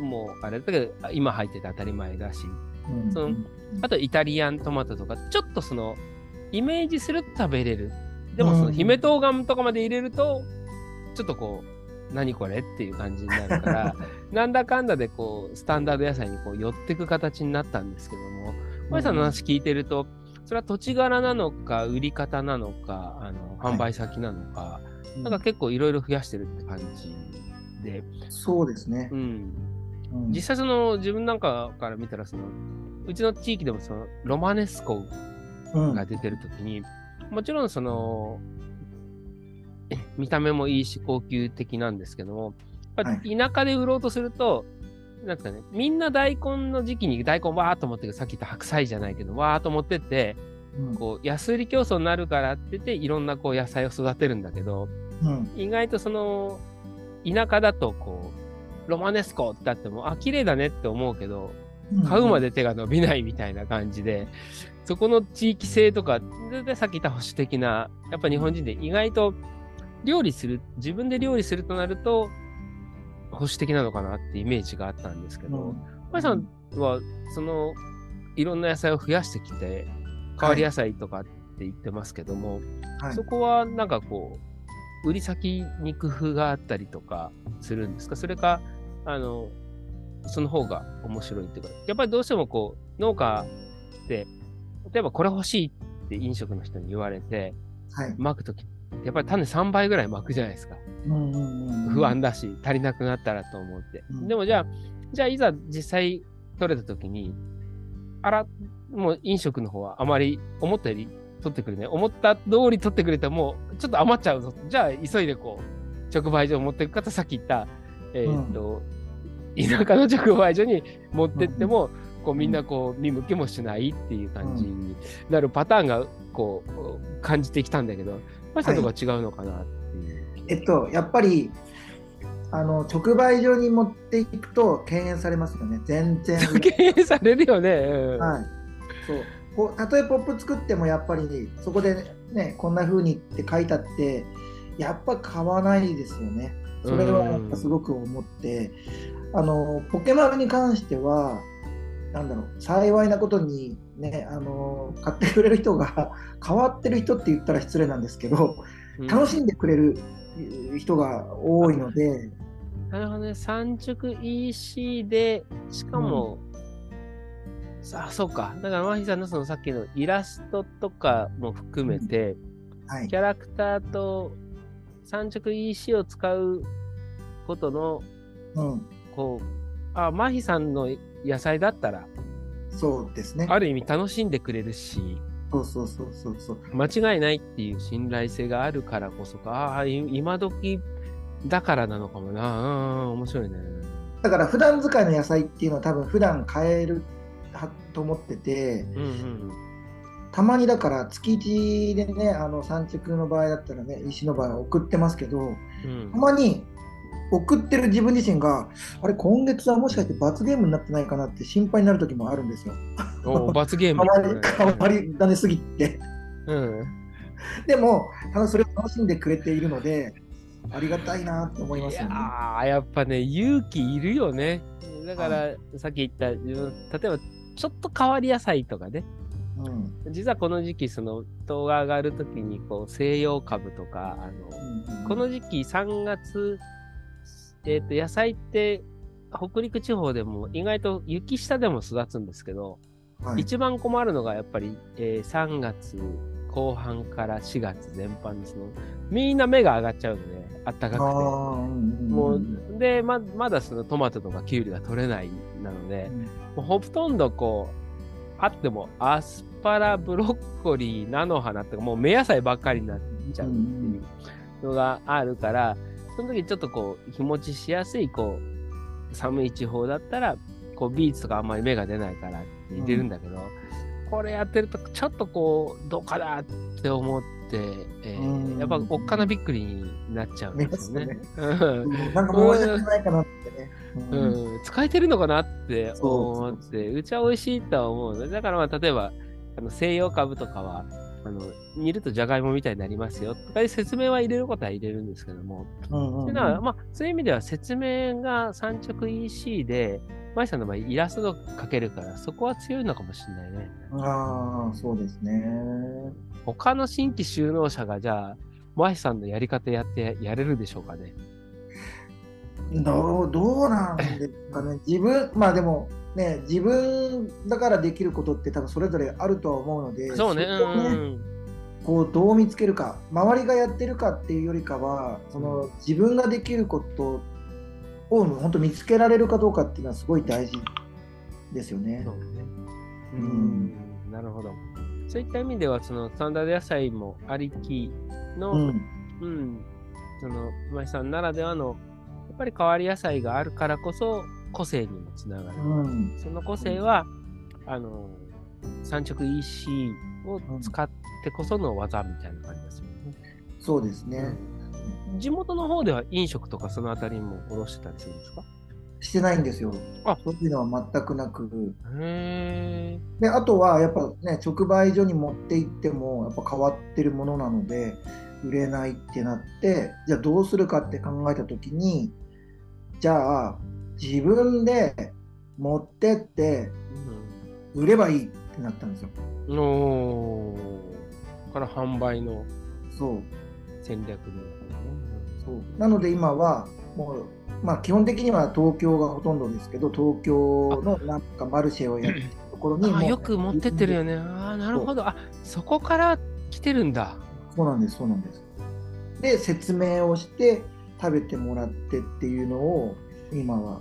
もうあれだけど今入ってて当たり前だし。うん。そのあとイタリアントマトとかちょっとそのイメージすると食べれる。でもそのうん。姫冬瓜とかまで入れるとちょっとこう何これっていう感じになるから なんだかんだでこうスタンダード野菜にこう寄っていく形になったんですけども。小さんの話聞いてると、それは土地柄なのか、売り方なのか、あの販売先なのか、なんか結構いろいろ増やしてるって感じで、そうですね。う。ん、うん。実際その自分なんかから見たらその、うちの地域でもそのロマネスコうん。が出てるときに、もちろんその、え見た目もいいし高級的なんですけども、田舎で売ろうとすると、なんかね、みんな大根の時期に大根わーっと持ってさっき言った白菜じゃないけど、わーっと持ってって、うん。こう安売り競争になるからって言って、いろんなこう野菜を育てるんだけど、うん。意外とその田舎だとこう、ロマネスコってあっても、あ、綺麗だねって思うけど、買うまで手が伸びないみたいな感じで、そこの地域性とか、ででさっき言った保守的な、やっぱ日本人で意外と料理する、自分で料理するとなると、保守的なのかなってイメージがあったんですけど、うん。さんは、その、いろんな野菜を増やしてきて、変わり野菜とかって言ってますけども、はい。そこはなんかこう、売り先に工夫があったりとかするんですか？それか、あの、その方が面白いっていうか、やっぱりどうしてもこう、農家って、例えばこれ欲しいって飲食の人に言われて、はい。巻くとき、やっぱり種3倍ぐらい巻くじゃないですか。うんうんうん不安だし、足りなくなったらと思って。うんでもじゃあ、じゃあいざ実際取れたときに、あら、もう飲食の方はあまり思ったより取ってくれない。思った通り取ってくれても、ちょっと余っちゃうぞ。じゃあ急いでこう、直売所を持っていく方、さっき言った、えーっと、田舎の直売所に持ってっても、こうみんなこう見向きもしないっていう感じになるパターンがこう感じてきたんだけど、マシさんとか違うのかなっていう。えっと、やっぱりあの直売所に持っていくと敬遠されますよね、全然。敬遠されるよね。うん。はい、そう。こうたとえポップ作ってもやっぱりそこでねこんな風にって書いてあってやっぱ買わないですよね。それはやっぱすごく思って。あのポケマルに関してはなんだろう幸いなことにねあの買ってくれる人が 変わってる人って言ったら失礼なんですけどうん。楽しんでくれる人が多いので、なるほどね。産直 EC で、しかも、さあ、そうか。だから、マヒさんのそのさっきのイラストとかも含めて、はい。キャラクターと産直 EC を使うことの、うん、こう、あ、マヒさんの野菜だったら、そうですねある意味楽しんでくれるし、そうそうそうそうそう間違いないっていう信頼性があるからこそか、ああ、い今時だからなのかもな。うん、面白いね。だから普段使いの野菜っていうのは多分普段買えるはと思っててうんうんたまにだから月1でねあの産直の場合だったらね石の場合は送ってますけどうん。たまに送ってる自分自身があれ今月はもしかして罰ゲームになってないかなって心配になる時もあるんですよ。お 罰ゲーム変わり変わり種すぎて。うん。でもただそれを楽しんでくれているのでありがたいなって思いますよね。ああ、やっぱね、勇気いるよね。だから、さっき言った、自分例えば、ちょっと変わり野菜とかね。うん実はこの時期、その、糖が上がるときに、こう、西洋株とか、あの、うんこの時期3月、えっ、と、野菜って、北陸地方でも意外と雪下でも育つんですけど、はい。一番困るのがやっぱり、えー3月後半から4月全般ですのみんな目が上がっちゃうので、あったかくて。もうんう、で、ま、まだそのトマトとかキュウリが取れないなので、もうほとんどこう、あってもアスパラ、ブロッコリー、菜の花とか、もう目野菜ばっかりになっちゃうっていうのがあるから、その時ちょっとこう、日持ちしやすい、こう、寒い地方だったら、こう、ビーツとかあんまり芽が出ないからって入れるんだけど、これやってると、ちょっとこう、どうかなって思って、えーうん。やっぱおっかなびっくりになっちゃうんですよね。うん。なんか申し訳ないかなってね。うん。うん、使えてるのかなって思っそて、うちは美味しいとは思うの。だからまあ、例えば、あの西洋株とかは、あの煮るとじゃがいもみたいになりますよとかいう説明は入れることは入れるんですけども、うんうんうんはまあ、そういう意味では説明が産直 EC で、マイさんの場合イラストとかけるから、そこは強いのかもしれないね。ああ、そうですね。他の新規就農者がじゃあ、マイさんのやり方やってやれるでしょうかね。どうどうなんですかね。自分、まあでも、ね、自分だからできることって多分それぞれあるとは思うので、そうね。こをうんこうどう見つけるか、周りがやってるかっていうよりかは、その自分ができることを本当見つけられるかどうかっていうのはすごい大事ですよねそ。うね。ううんん、なるほど。そういった意味では、そのスタンダード野菜もありきの、ううん、ん、その、馬井さんならではの、やっぱり変わり野菜があるからこそ、個性にもつながる。うん、その個性は、あの、産直 EC を使ってこその技みたいな感じですよね。そうですね。地元の方では飲食とかそのあたりも卸してたりするんですか？してないんですよ。あそういうのは全くなく。へー。であとはやっぱね直売所に持って行ってもやっぱ変わってるものなので売れないってなってじゃあどうするかって考えた時にじゃあ自分で持ってって売ればいいってなったんですよ。うん、おーから販売のそう戦略で。そうなので今はもう、まあ、基本的には東京がほとんどですけど東京のなんかマルシェをやってるところにあよく持ってってるよね。ああ、なるほど。あそこから来てるんだ。そうなんです、そうなんです。で、説明をして、食べてもらってっていうのを、今は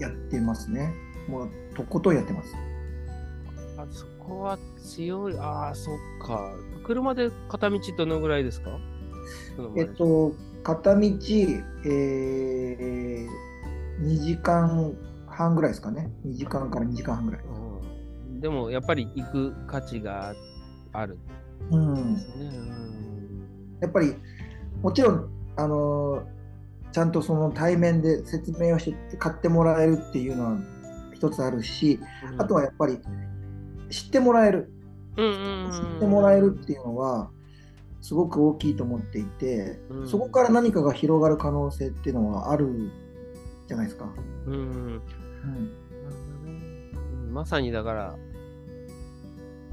やってますね。もう、とことんやってます。あそこは強い。ああ、そっか。車で片道どのぐらいですか？えっと、片道、えー、2時間半ぐらいですかね。2時間から2時間半ぐらい。うんん、でもやっぱり行く価値があるうん。やっぱりもちろんあのちゃんとその対面で説明をして買ってもらえるっていうのは一つあるし、うん。あとはやっぱり知ってもらえる、知ってもらえるっていうのはすごく大きいと思っていて、うん。そこから何かが広がる可能性っていうのはあるじゃないですか。うん。うん。うん。まさにだから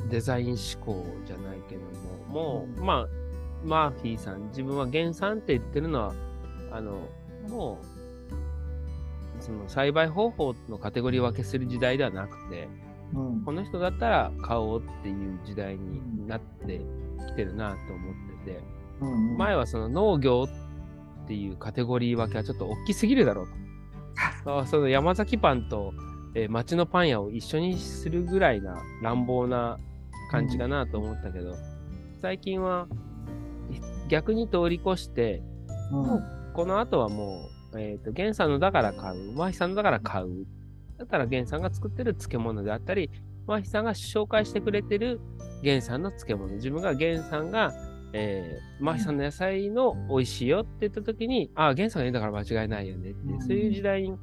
デザイン思考じゃないけども、もう、うん。まあ、マーフィーさん、自分は原産って言ってるのは、あの、もう、その栽培方法のカテゴリー分けする時代ではなくて、うん。この人だったら買おうっていう時代になってきてるなと思ってて、うん前はその農業っていうカテゴリー分けはちょっと大きすぎるだろうと。あその山崎パンと、えー町のパン屋を一緒にするぐらいな乱暴な感じかなと思ったけど、最近は逆に通り越して、うんこの後はもう、えっ、と、源さんのだから買う、マヒさんのだから買う。だったら源さんが作ってる漬物であったり、マヒさんが紹介してくれてる源さんの漬物。自分が源さんが、えー、マヒさんの野菜の美味しいよって言った時に、ああ、源さんが言うんだから間違いないよねって、そういう時代に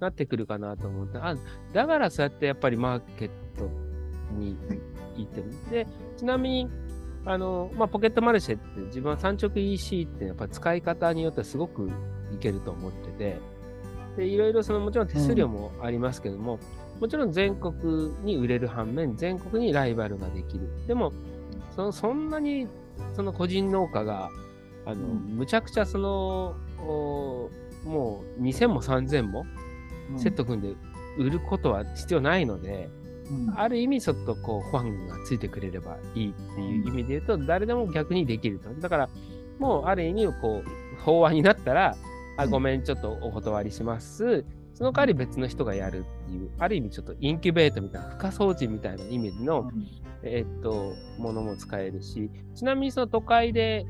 なってくるかなと思って、あ、だからそうやってやっぱりマーケットに行ってる。で、ちなみに、あの、まあ、ポケットマルシェって自分は産直 EC ってやっぱ使い方によってはすごくいけると思ってて、で、いろいろそのもちろん手数料もありますけども、もちろん全国に売れる反面、全国にライバルができる。でも、そのそんなにその個人農家が、あの、うん。むちゃくちゃその、おもう2000も3000もセット組んで売ることは必要ないので、うんある意味ちょっとこうファンがついてくれればいいっていう意味で言うと、誰でも逆にできると。だから、もうある意味こう、法案になったら、あ、うん。ごめん、ちょっとお断りします。その代わり別の人がやるっていう、ある意味ちょっとインキュベートみたいな、負荷装置みたいなイメージの、えーっと、ものも使えるし、ちなみにその都会で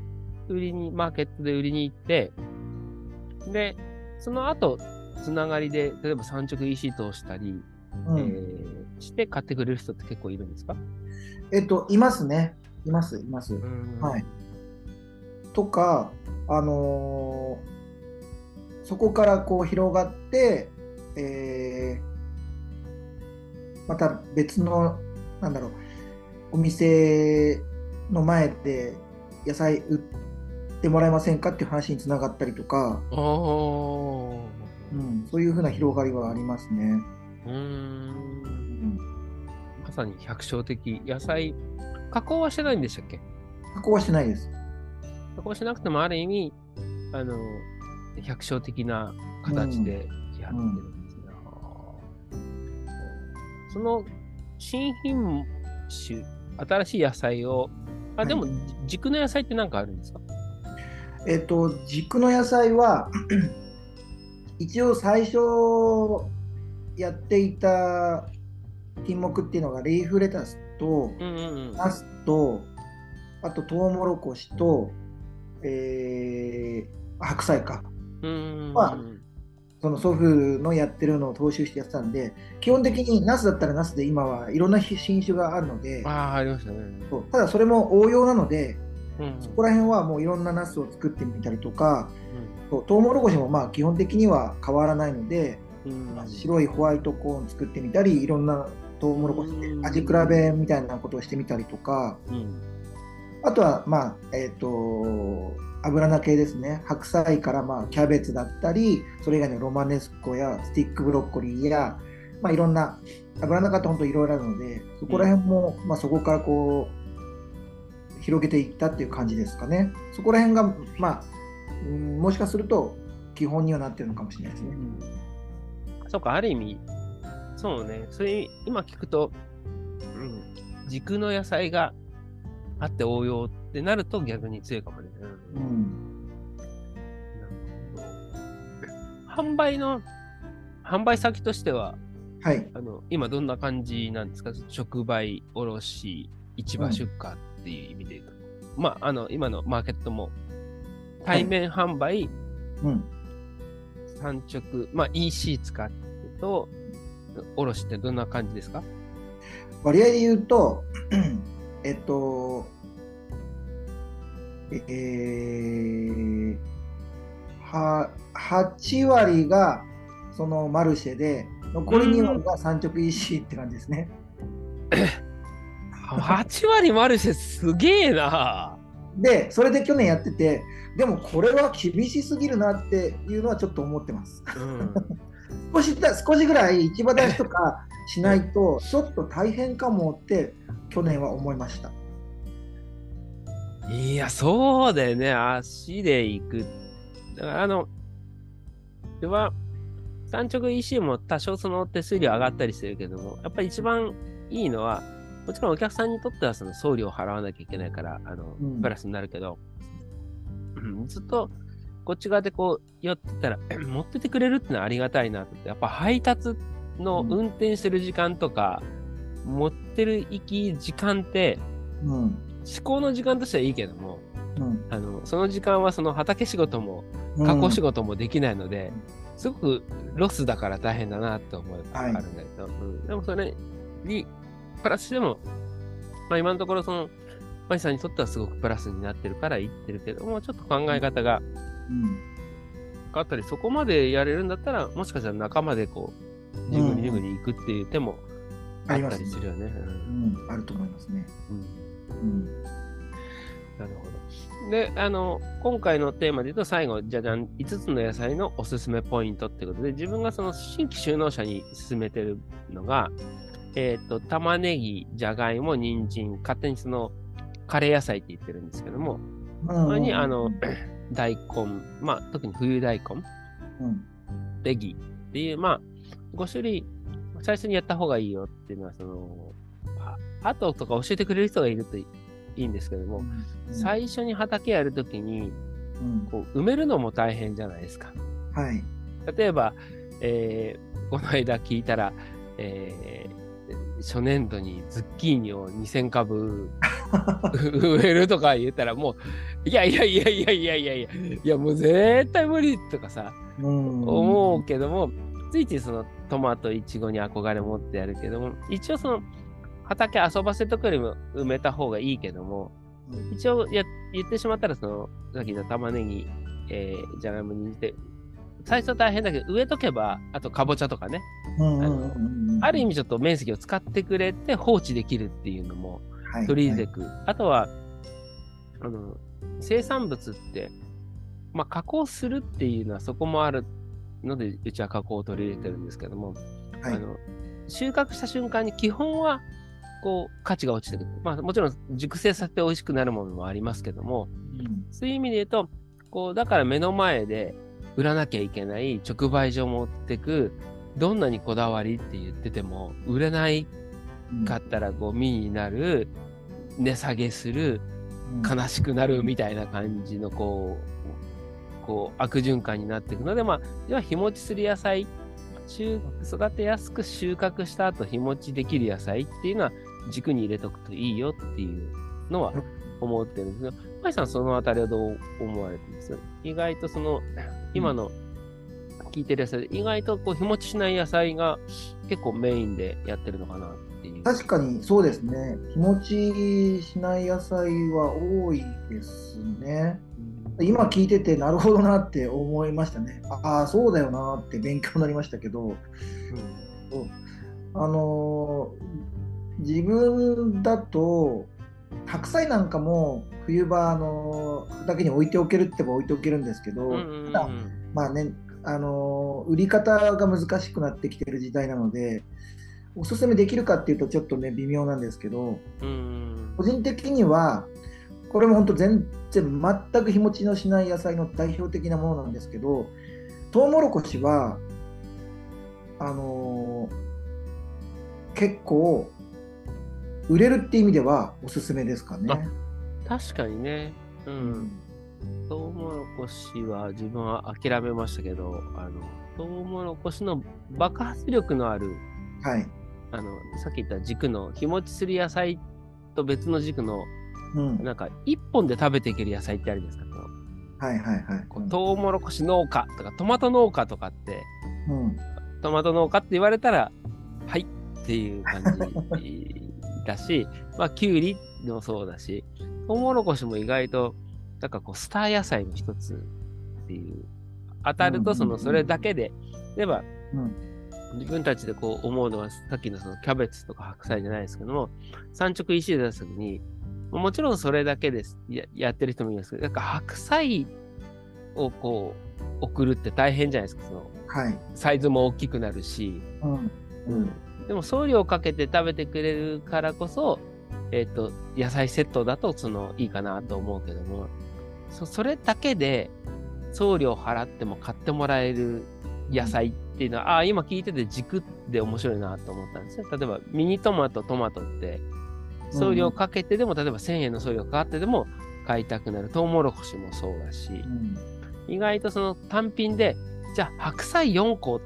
売りに、マーケットで売りに行って、で、その後、つながりで、例えば産直 EC 通したり、うん。えーして買ってくれる人って結構いるんですか？えっと、いますね。います、います。はい。とか、あのーそこからこう広がって、えーまた別の、なんだろう、お店の前で野菜売ってもらえませんかっていう話につながったりとか、おうん、そういうふうな広がりはありますね。ーうんさに百姓的。野菜加工はしてないんでしたっけ？加工はしてないです。加工しなくてもある意味あの百姓的な形でやってるんですね、その新品種新しい野菜をあでも、はい軸の野菜って何かあるんですか？えっと、軸の野菜は 一応最初やっていた品目っていうのがリーフレタスとうんうんうん。ナスとあとトウモロコシと、えー白菜か。うんうんうんまあその祖父のやってるのを踏襲してやってたんで基本的にナスだったらナスで今はいろんな品種があるのでああありましたね、そう。ただそれも応用なのでうんそこら辺はもういろんなナスを作ってみたりとかそうトウモロコシもまあ基本的には変わらないのでうんうん。白いホワイトコーン作ってみたりいろんなトウモロコシでうん。味比べみたいなことをしてみたりとかうん。あとはまあえっ、と油菜系ですね。白菜からまあキャベツだったりそれ以外のロマネスコやスティックブロッコリーやまあいろんな油菜科って本当いろいろあるのでそこら辺も、まあ、そこからこう広げていったっていう感じですかね。そこら辺がまあうんもしかすると基本にはなってるのかもしれないですね。そうか、ある意味、そうね、それ今聞くと、うん、軸の野菜があって応用ってなると逆に強いかもね。うん。うん。なるほど販売の、販売先としては、はい、あの今どんな感じなんですか？直売、卸、市場うん出荷っていう意味で言うと。まあ、あの、今のマーケットも、対面販売、うん。産直、まあ EC 使ってと、卸ってどんな感じですか？割合で言うと、えっと、えー、は8割がそのマルシェで、残り2割が産直 EC って感じですね。8割マルシェすげえな。で、それで去年やってて、でもこれは厳しすぎるなっていうのはちょっと思ってます。うん、少しだ少しぐらい市場出しとかしないと、ちょっと大変かもって去年は思いました。いや、そうだよね。足で行く。だから、あの、では、産直 EC も多少その手数料上がったりしてるけども、やっぱり一番いいのは、もちろんお客さんにとってはその送料を払わなきゃいけないから、あの、うんプラスになるけど、うんずっとこっち側でこう寄ってたら、持っててくれるってのはありがたいなと思って、やっぱ配達のうん。運転してる時間とか、持ってる行き時間って、うん。思考の時間としてはいいけども、うん。あのその時間はその畑仕事もうん。加工仕事もできないので、すごくロスだから大変だなって思うがあるんだけど、うん。でもそれにプラスしても、まあ、今のところそのマイさんにとってはすごくプラスになってるから言ってるけどもちょっと考え方がうん。変わったりそこまでやれるん。だったらもしかしたら仲間でこうジグにジグに行くっていう手もあったりするよね。うん、あると思いますね。うん。なるほど。で、あの、今回のテーマで言うと、最後、じゃじゃん、5つの野菜のおすすめポイントってことで、自分がその新規就農者に勧めてるのが、えっ、と、玉ねぎ、じゃがいも、人参、勝手にその、カレー野菜って言ってるん。ですけども、それに、あの、大根、まあ、特に冬大根、うん。ネギっていう、まあ、5種類、最初にやった方がいいよっていうのは、その、ああととか教えてくれる人がいるといいんですけども、最初に畑やるときにうん。こう埋めるのも大変じゃないですか。はい。例えば、えーこの間聞いたら、えー初年度にズッキーニを2000株植えるとか言ったらもういやいやいやいやいやいやいやいやもう絶対無理とかさうん。思うけどもついついそのトマトイチゴに憧れ持ってやるけども一応その畑遊ばせとくよりも埋めた方がいいけどもうん。一応や言ってしまったら、その、さっき言った玉ねぎ、えー、じゃがいもにして、最初大変だけど、植えとけば、あとかぼちゃとかね。ある意味ちょっと面積を使ってくれて放置できるっていうのもはい、取り入れていく。あとは、あの、生産物って、まあ、加工するっていうのはそこもあるので、うちは加工を取り入れてるんですけども、はい。あの収穫した瞬間に基本はこう価値が落ちてくる。まあもちろん熟成させて美味しくなるものもありますけども、うんそういう意味で言うと、こうだから目の前で売らなきゃいけない直売所を持ってく、どんなにこだわりって言ってても、売れないかったらゴミになる、値下げする、うん。悲しくなるみたいな感じのこう、こう悪循環になっていくので、まあ、要は日持ちする野菜、収育てやすく収穫した後日持ちできる野菜っていうのは軸に入れとくといいよっていうのは思ってるんですけど、マイさんそのあたりはどう思われてます？意外とその、今の聞いてる野菜で意外とこう日持ちしない野菜が結構メインでやってるのかなっていう。確かにそうですね。日持ちしない野菜は多いですね。今聞いててなるほどなって思いましたね。ああ、そうだよなって勉強になりましたけど、あのー自分だと白菜なんかも冬場、あのー畑に置いておけるって言えば置いておけるんですけど、ただまあね、あのー売り方が難しくなってきてる時代なので、おすすめできるかっていうとちょっとね、微妙なんですけど、うん個人的には、これも本当全然全く日持ちのしない野菜の代表的なものなんですけど、トウモロコシは、あのー結構、売れるって意味ではおすすめですかね。確かにね。う。。うんトウモロコシは自分は諦めましたけど、あの、トウモロコシの爆発力のある、はい。あの、さっき言った軸の日持ちする野菜と別の軸の、うん。なんか一本で食べていける野菜ってあるじゃないですか。はいはいはい。こうトウモロコシ農家とかトマト農家とかって、うん。トマト農家って言われたら、はいっていう感じ だし、まあ、きゅうりもそうだし、トウモロコシも意外と、なんかこう、スター野菜の一つっていう、当たると、その、それだけで、例えば、うん自分たちでこう思うのは、さっきのそのキャベツとか白菜じゃないですけども、産直石で出すときに、もちろんそれだけですややってる人もいますけど、なんか白菜をこう送るって大変じゃないですか、そのはい。サイズも大きくなるし、うん。うん。でも送料かけて食べてくれるからこそ、えっ、と、野菜セットだとそのいいかなと思うけども、そそれだけで送料払っても買ってもらえる野菜っていうのは、ああ、今聞いてて軸で面白いなと思ったんですね。例えばミニトマト、トマトって、送料かけてでも、例えば1000円の送料かかってでも買いたくなる。トウモロコシもそうだし、うん。意外とその単品で、じゃあ白菜4個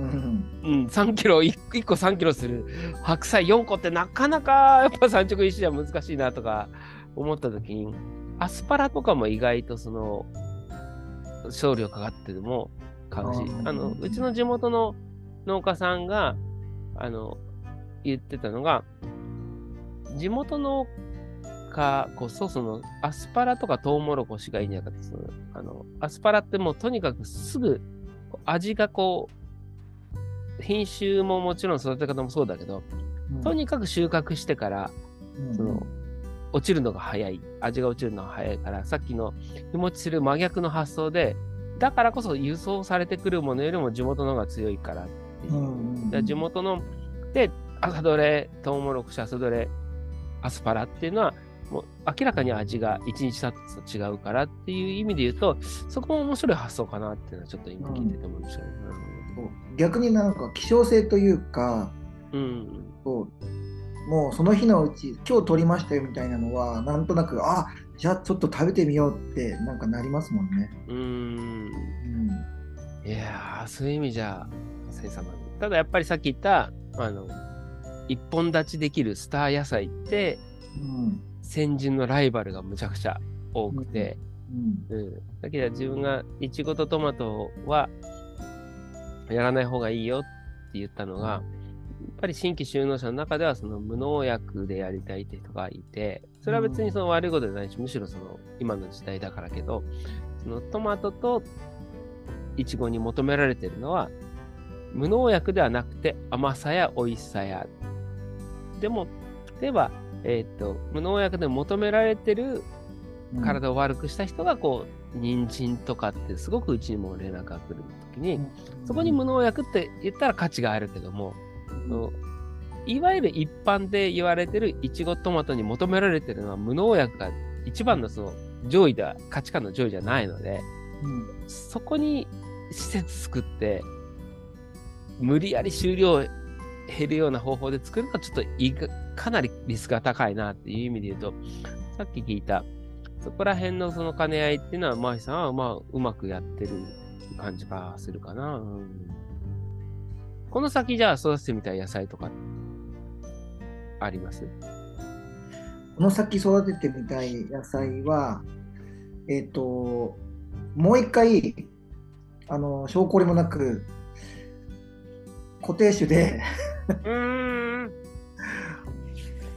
うん。うん、3キロ1、1個3キロする白菜4個ってなかなかやっぱ産直石じゃ難しいなとか思った時に、アスパラとかも意外とその、送料かかってでも買うし、あの、うちの地元の農家さんが、あの、言ってたのが、地元農家こそ、その、アスパラとかトウモロコシがいいんじゃなその、あの、アスパラってもうとにかくすぐ、味がこう、品種ももちろん育て方もそうだけど、とにかく収穫してから、うんその、落ちるのが早い、味が落ちるのが早いから、さっきの日持ちする真逆の発想で、だからこそ輸送されてくるものよりも地元の方が強いからっていう。うん地元の、で、朝どれ、トウモロコシ、朝どれ、アスパラっていうのは、もう明らかに味が一日経つと違うからっていう意味で言うと、そこも面白い発想かなっていうのはちょっと今聞いてて思いましたね。そう逆になんか希少性というか、うん。そうもうその日のうち今日取りましたよみたいなのはなんとなくあじゃあちょっと食べてみようってなんかなりますもんね。うん。うんいやー、そういう意味じゃ、生産がただやっぱりさっき言った、あの、一本立ちできるスター野菜って、うん先人のライバルがむちゃくちゃ多くて、うんうん。だけど自分がイチゴとトマトはやらない方がいいよって言ったのが、やっぱり新規就農者の中ではその無農薬でやりたいって人がいて、それは別にその悪いことじゃないし、むしろその今の時代だからけど、そのトマトとイチゴに求められてるのは、無農薬ではなくて甘さや美味しさや。でも、例えば、えっ、と、無農薬で求められてるうん。体を悪くした人がこう人参とかってすごくうちにも連絡が来る時に、そこに無農薬って言ったら価値があるけども、のいわゆる一般で言われてるいちごトマトに求められてるのは無農薬が一番のその上位では価値観の上位じゃないのでうんそこに施設作って無理やり収量減るような方法で作るのはちょっといいかかなりリスクが高いなっていう意味で言うとさっき聞いたそこら辺のその兼ね合いっていうのはマヒさんはまあうまくやってる感じがするかな。うんこの先じゃあ育ててみたい野菜とかあります？この先育ててみたい野菜は、えっ、と、もう一回、あの、証拠りもなく、固定種で。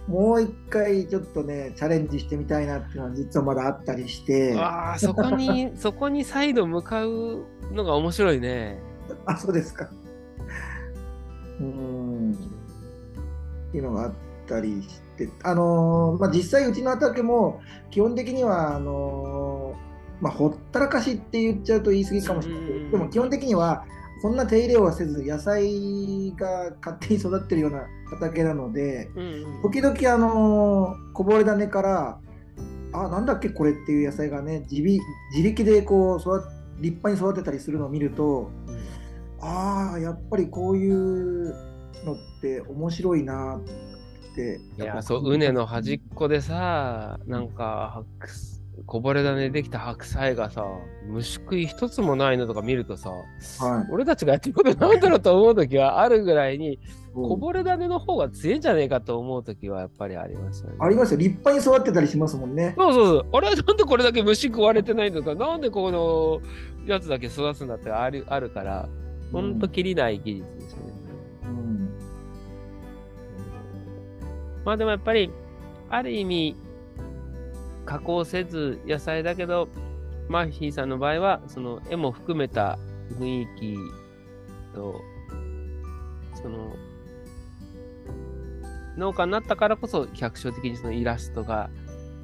もう一回ちょっとね、チャレンジしてみたいなっていうのは実はまだあったりして、あ、ああ、そこに、そこに再度向かうのが面白いね。そうですか。うーん。っていうのがあったりして、あのーまあ、実際うちの畑も基本的にはあのーまあ、ほったらかしって言っちゃうと言い過ぎかもしれないけうんど、でも基本的にはそんな手入れをせず野菜が勝手に育ってるような畑なので、うん時々あのーこぼれ種からあなんだっけこれっていう野菜がね自力でこう育立派に育てたりするのを見るとああやっぱりこういうのって面白いなって。いや、そう、うねの端っこでさ、なんか、白こぼれ種でできた白菜がさ、虫食い一つもないのとか見るとさ、はい。俺たちがやってることなんだろうと思うときはあるぐらいに、ここぼれ種の方が強いんじゃねえかと思うときはやっぱりありますよね。ありますよ。立派に育ってたりしますもんね。そうそうそう。あれなんでこれだけ虫食われてないのか、なんでこのやつだけ育つんだってあるあるから、ほんときりない技術ですよね。うんまあでもやっぱり、ある意味、加工せず野菜だけど、マーヒーさんの場合は、その絵も含めた雰囲気と、その、農家になったからこそ百姓的にそのイラストが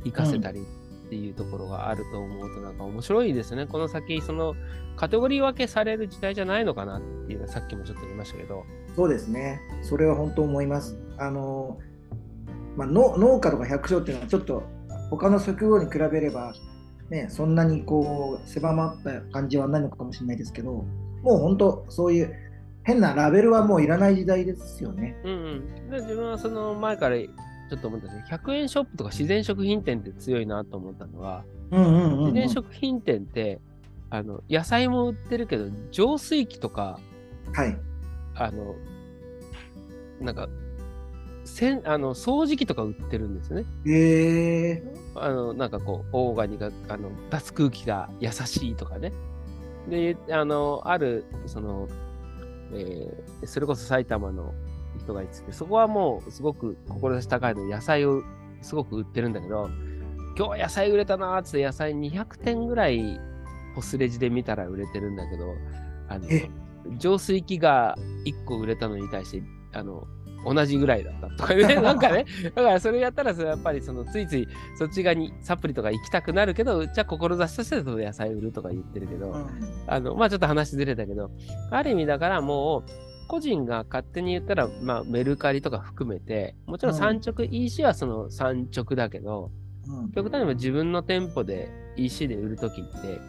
活かせたりっていうところがあると思うとなんか面白いですね。この先、そのカテゴリー分けされる時代じゃないのかなっていうのはさっきもちょっと言いましたけど。そうですね。それは本当思います。あの、まあ、農農家とか百姓っていうのはちょっと他の職業に比べれば、ね、そんなにこう狭まった感じはないのかもしれないですけど、もう本当そういう変なラベルはもういらない時代ですよね。うんうん、で自分はその前からちょっと思ったんですけど、100円ショップとか自然食品店って強いなと思ったのは、うんうんうんうん、自然食品店ってあの野菜も売ってるけど、浄水器とか、はい、あの、なんか、せんあの掃除機とか売ってるんですね。へえあの、なんかこう、オーガニック、あの、出す空気が優しいとかね。で、あの、ある、その、えーそれこそ埼玉の人が言ってて、そこはもうすごく志高いの野菜をすごく売ってるんだけど、今日は野菜売れたなーって野菜200点ぐらいポスレジで見たら売れてるんだけど、あのえ？浄水器が1個売れたのに対して、あの、同じぐらいだったとかね、なんかね、だからそれやったらやっぱりそのついついそっち側にサプリとか行きたくなるけど、じゃあ志としてその野菜売るとか言ってるけど、うん。あの、まあちょっと話ずれたけど、ある意味だからもう、個人が勝手に言ったら、まあメルカリとか含めて、もちろん産直 EC はその産直だけど、うん極端に言えば自分の店舗で EC で売るときって、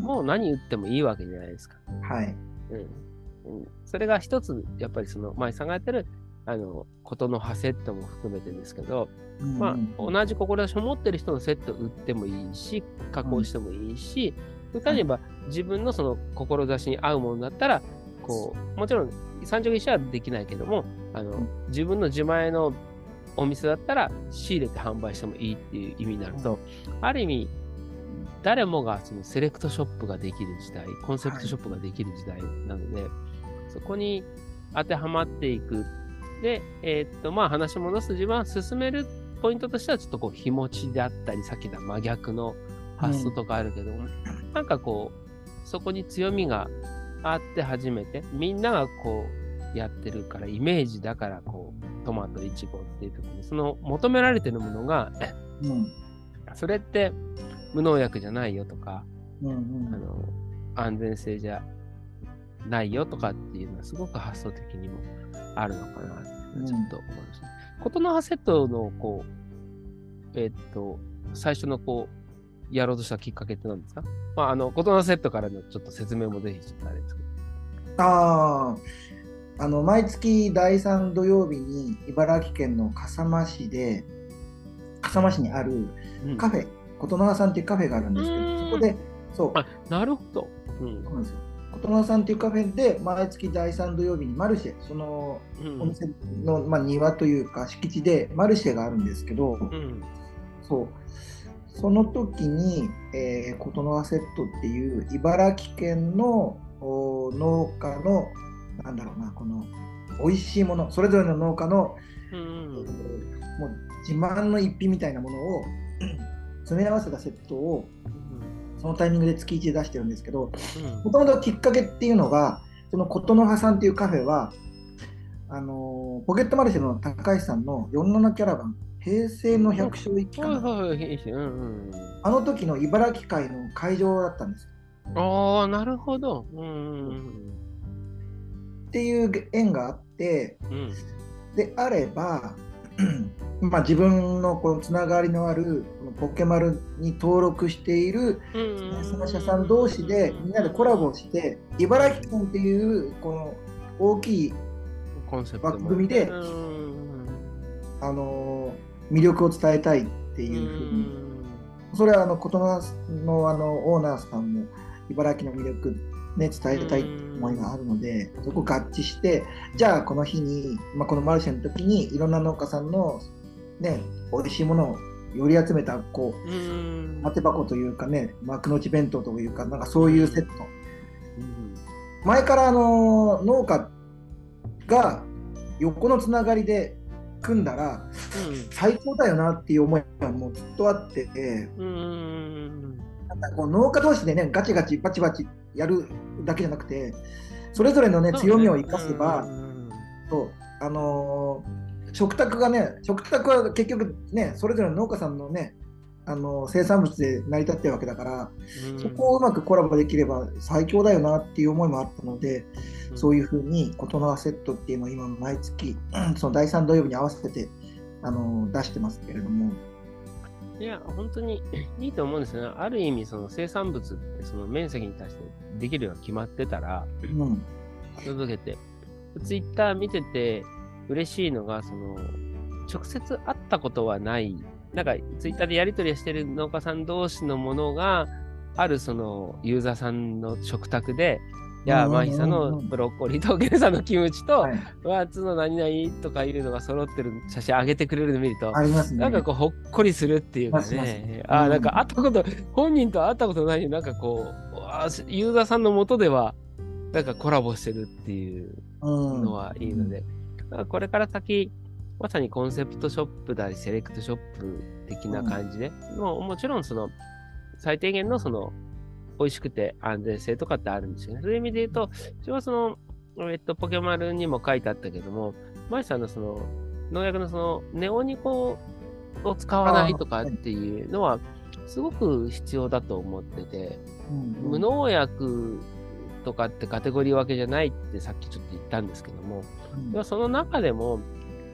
もう何売ってもいいわけじゃないですか。はい。うん。うん、それが一つ、やっぱりその、前さんがやってる、あの、ことの葉セットも含めてですけど、まあ、同じ志を持ってる人のセット売ってもいいし、加工してもいいし、それから言えば自分のその志に合うものだったら、こう、もちろん産直一緒はできないけども、あの、自分の自前のお店だったら仕入れて販売してもいいっていう意味になる。と、ある意味、誰もがそのセレクトショップができる時代、コンセプトショップができる時代なので、そこに当てはまっていく。で、えーっと、まあ話戻すと自分は進めるポイントとしてはちょっとこう日持ちであったり、さっきの真逆の発想とかあるけど、なんかこう、そこに強みがあって初めて、みんながこうやってるから、イメージだからこう、トマト、イチゴっていう時に、その求められてるものが、うん。それって無農薬じゃないよとか、うんうん。あの安全性じゃないよとかっていうのはすごく発想的にもあるのかなってちょっと思いました。琴の葉セットのこう、えーっと、最初のこう、やろうとしたきっかけって何ですか？まあ、あの、琴の葉セットからのちょっと説明もぜひちょっとあれですけど。ああ、あの毎月第3土曜日に茨城県の笠間市で、笠間市にあるうんカフェ、琴ノ葉さんっていうカフェがあるんですけうんど、そこで、そう、あ、なるほど。うんそうなんですよ。琴ノ葉さんっていうカフェで、毎月第3土曜日にマルシェ、そのうんお店の、まあ、庭というか敷地でマルシェがあるんですけど、うんそう。その時に、えー、琴ノ葉セットっていう茨城県のお農家の、なんだろうな、この美味しいもの、それぞれの農家の、うんもう自慢の一品みたいなものを 詰め合わせたセットをそのタイミングで月1で出してるんですけど、もともときっかけっていうのが、その琴ノ葉さんっていうカフェは、あのーポケットマルシェの高橋さんの47キャラバン、平成の百姓一揆かはいな。うんうんあの時の茨城会の会場だったんです。うん。ああ、なるほど。うんうんっていう縁があって、うんうん。であれば、まあ自分のこのつながりのあるポケマルに登録しているうんその社さん同士でみんなでコラボして、茨城県っていうこの大きい、コンセプトも枠組みでうんうんあのー魅力を伝えたいってうんいうふうに、それはあの琴ノ葉のあのオーナーさんも茨城の魅力、ね、伝えたい思いがあるので、そこ合致して、じゃあこの日に、まあ、このマルシェの時にいろんな農家さんの、ね、美味しいものをより集めたこううん。当て箱というかね幕の内弁当というかなんかそういうセット、うん。前からあの農家が横のつながりで組んだらうん。最高だよなっていう思いがもうずっとあって、うん。うんなんかこう農家同士でねガチガチバチバチやるだけじゃなくてそれぞれのね強みを生かせば、うん。そうあのー食卓がね食卓は結局ねそれぞれの農家さんのねあのー生産物で成り立ってるわけだから、うんそこをうまくコラボできれば最強だよなっていう思いもあったので、そういうふうに琴ノ葉セットっていうのを今毎月その第3土曜日に合わせてあのー出してますけれども、いや、本当にいいと思うんですよね。ある意味、その生産物ってその面積に対してできるように決まってたら、うん届けて。ツイッター見てて嬉しいのが、その、直接会ったことはない、なんかツイッターでやり取りしてる農家さん同士のものが、あるそのユーザーさんの食卓で、いや、うんうんうんマヒさんのブロッコリーとゲルさんのキムチと、はい、ワーツの何々とかいうのが揃ってる写真上げてくれるの見ると、ありますね。なんかこう、ほっこりするっていうかね。うんああ、なんか会ったこと、本人と会ったことないなんかこう、ユーザーさんのもとでは、なんかコラボしてるっていううん。のはいいので、だからこれから先、まさにコンセプトショップだり、セレクトショップ的な感じで、もうもちろんその、最低限のその、美味しくて安全性とかってあるんですよね。そういう意味で言うと、一応その、えっと、ポケマルにも書いてあったけども、マイさんのその、農薬のその、ネオニコを使わないとかっていうのは、すごく必要だと思ってて、うん。無農薬とかってカテゴリー分けじゃないってさっきちょっと言ったんですけども、うん。でもその中でも、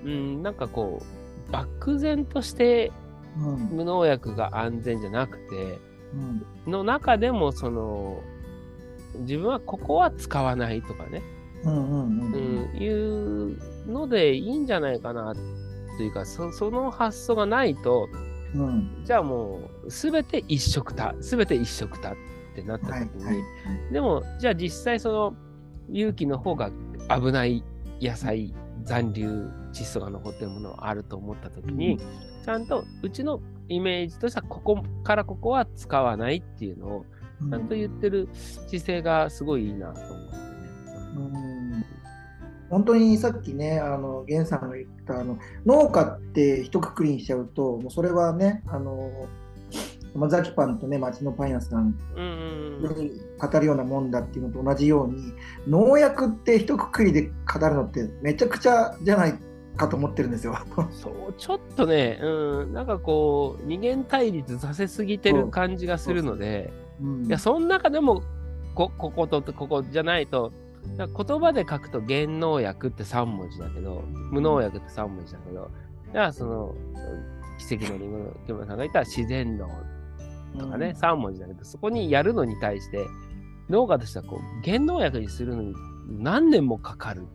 うん、なんかこう、漠然としてうん。無農薬が安全じゃなくて、うんの中でもその、自分はここは使わないとかね、うん。うんううんん、いうのでいいんじゃないかなというか、そその発想がないと、うん。じゃあもう、すべて一色た、すべて一色たってなった時はいに、はい。でも、じゃあ実際その有機の方が危ない野菜、残留窒素が残ってるものがあると思った時に、ちゃんとうちのイメージとしてはここからここは使わないっていうのをうん。ちゃんと言ってる姿勢がすごいいいなと思ってね。うん。本当にさっきね、あの源さんが言ったあの農家って一括りにしちゃうと、もうそれはね、あの山崎パンとね、町のパン屋さん。に語るようなもんだっていうのと同じように、農薬って一括りで語るのってめちゃくちゃじゃないかと思ってるんですよ。そう、ちょっとね、うん、なんかこう、二元対立させすぎてる感じがするので、うん。いや、その中でもこ、こことここじゃないと、だから言葉で書くと原農薬って3文字だけど、無農薬って3文字だけど、じゃあその、奇跡のリンゴの木村さんが言ったら自然農とかね、3文字だけど、そこにやるのに対して、農家としてはこう、原農薬にするのに何年もかかる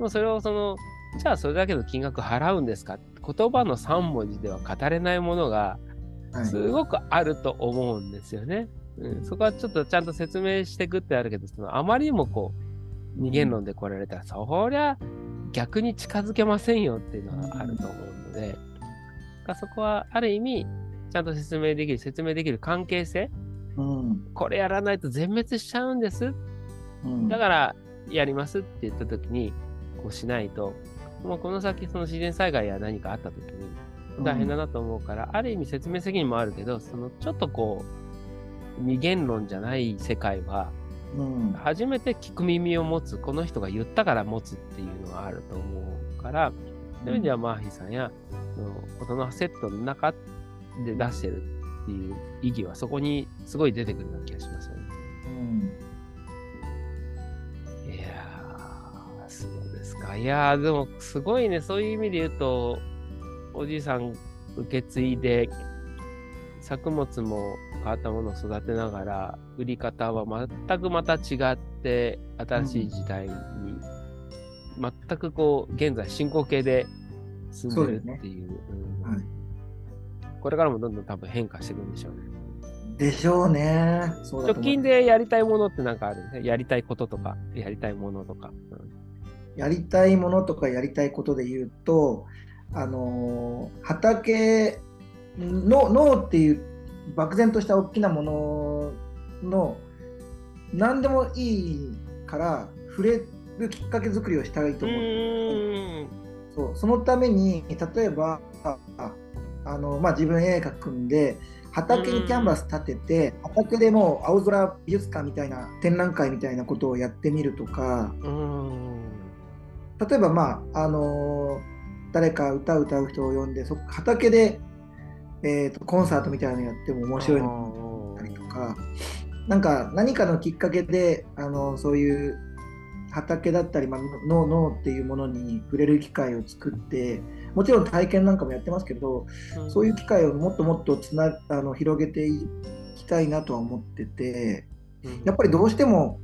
もそれをその、じゃあそれだけの金額払うんですか？言葉の3文字では語れないものが、はい。すごくあると思うんですよね。うん、そこはちょっとちゃんと説明していくってあるけど、そのあまりにもこう、二元論で来られたら、そりゃ逆に近づけませんよっていうのはあると思うので、だからそこはある意味、ちゃんと説明できる、説明できる関係性、うん。これやらないと全滅しちゃうんです。うん。だからやりますって言った時に、こうしないと、もうこの先その自然災害や何かあった時に大変だなと思うから、ある意味説明責任もあるけど、そのちょっとこう、二元論じゃない世界は、うん。初めて聞く耳を持つ、この人が言ったから持つっていうのがあると思うから、そういう意味ではマーヒーさんや、音のセットの中で出してるっていう意義はそこにすごい出てくるような気がしますよね。うんか。いやー、でもすごいね、そういう意味で言うと、おじいさん受け継いで、作物も変わったものを育てながら、売り方は全くまた違って、新しい時代に、全くこう、現在進行形で進んでるっていう。うんはいこれからもどんどん多分変化していくんでしょうね。でしょうね。直近でやりたいものってなんかある？ね。やりたいこととか、やりたいものとか。うんやりたいものとかやりたいことで言うと、あのー畑の脳っていう漠然とした大きなものの何でもいいから触れるきっかけ作りをしたいとう思って、ーん。そうそのために例えばああの、まあ、自分絵描くんで畑にキャンバス立てて、畑でもう青空美術館みたいな展覧会みたいなことをやってみるとか。うん。例えばまああの誰か歌を歌う人を呼んでそ畑で、えーとコンサートみたいなのやっても面白いのたりとかなんか何かのきっかけであのそういう畑だったり、まあ、脳脳っていうものに触れる機会を作ってもちろん体験なんかもやってますけどそういう機会をもっともっとつなあの広げていきたいなとは思っててうん。やっぱりどうしても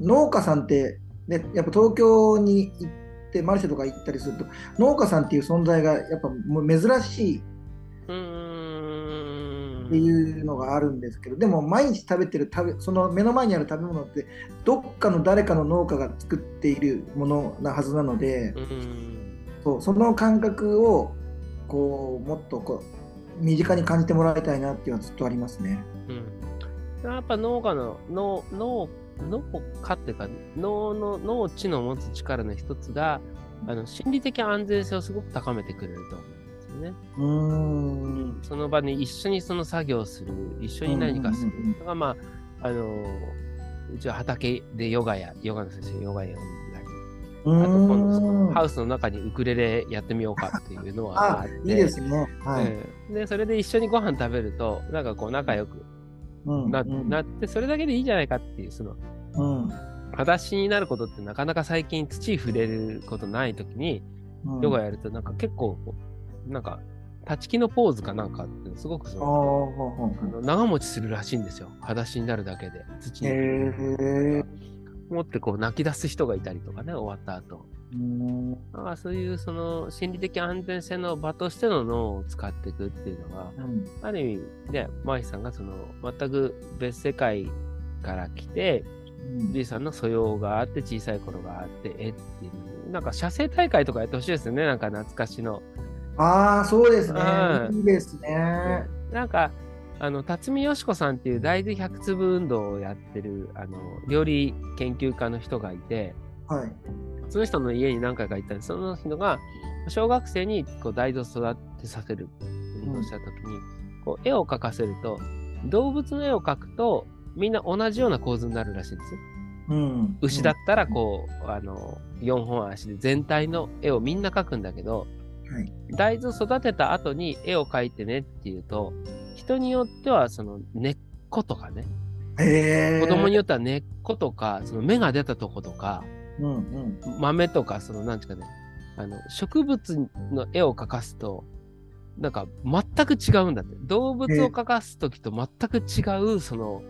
農家さんって、ね、やっぱ東京に行ってマルシェとか行ったりすると農家さんっていう存在がやっぱ珍しいうん。っていうのがあるんですけどでも毎日食べてる食べその目の前にある食べ物ってどっかの誰かの農家が作っているものなはずなのでうん。そうその感覚をこうもっとこう身近に感じてもらいたいなっていうのはずっとありますね。うん。やっぱ農家の、農、農、農家っていうか、農の、農地の持つ力の一つが、あの、心理的安全性をすごく高めてくれると思うんですよね。うーん。その場に一緒にその作業をする、一緒に何かする。うんうんうんうん。のが、まあ、あの、うちは畑でヨガや、ヨガの先生、ヨガやあと今度ハウスの中にウクレレやってみようかっていうのはああって、いいですね。はい。うん。で、それで一緒にご飯食べると、なんかこう仲良くな,、なって、それだけでいいんじゃないかっていう、その、うん裸足になることってなかなか最近土に触れることないときに、うんヨガやるとなんか結構なんか、立ち木のポーズかなんかってすごくその、あの長持ちするらしいんですよ。裸足になるだけで。土に。へえ。思ってこう泣き出す人がいたりとかね、終わった後。うんまあそういうその心理的安全性の場としての脳を使っていくっていうのが、うんある意味ね、マイさんがその全く別世界から来て、じいさんの素養があって、小さい頃があって、えっていう、なんか写生大会とかやってほしいですよね、なんか懐かしの。ああ、そうですねう。んいいですね。なんか、あの、辰巳よし子さんっていう大豆100粒運動をやってる、あの、料理研究家の人がいて、はい。その人の家に何回か行ったんです。その人が、小学生にこう大豆を育てさせる運動をしたときに、こう絵を描かせると、動物の絵を描くと、みんな同じような構図になるらしいんですよ。うん。牛だったら、こう、あの、4本足で全体の絵をみんな描くんだけど、はい。大豆を育てた後に絵を描いてねっていうと、人によってはその根っことかね、へえ。子供によっては根っことか、その芽が出たとことか、うんうん。豆とか、その、なんていうかね、あの、植物の絵を描かすと、なんか全く違うんだって。動物を描かすときと全く違う、その、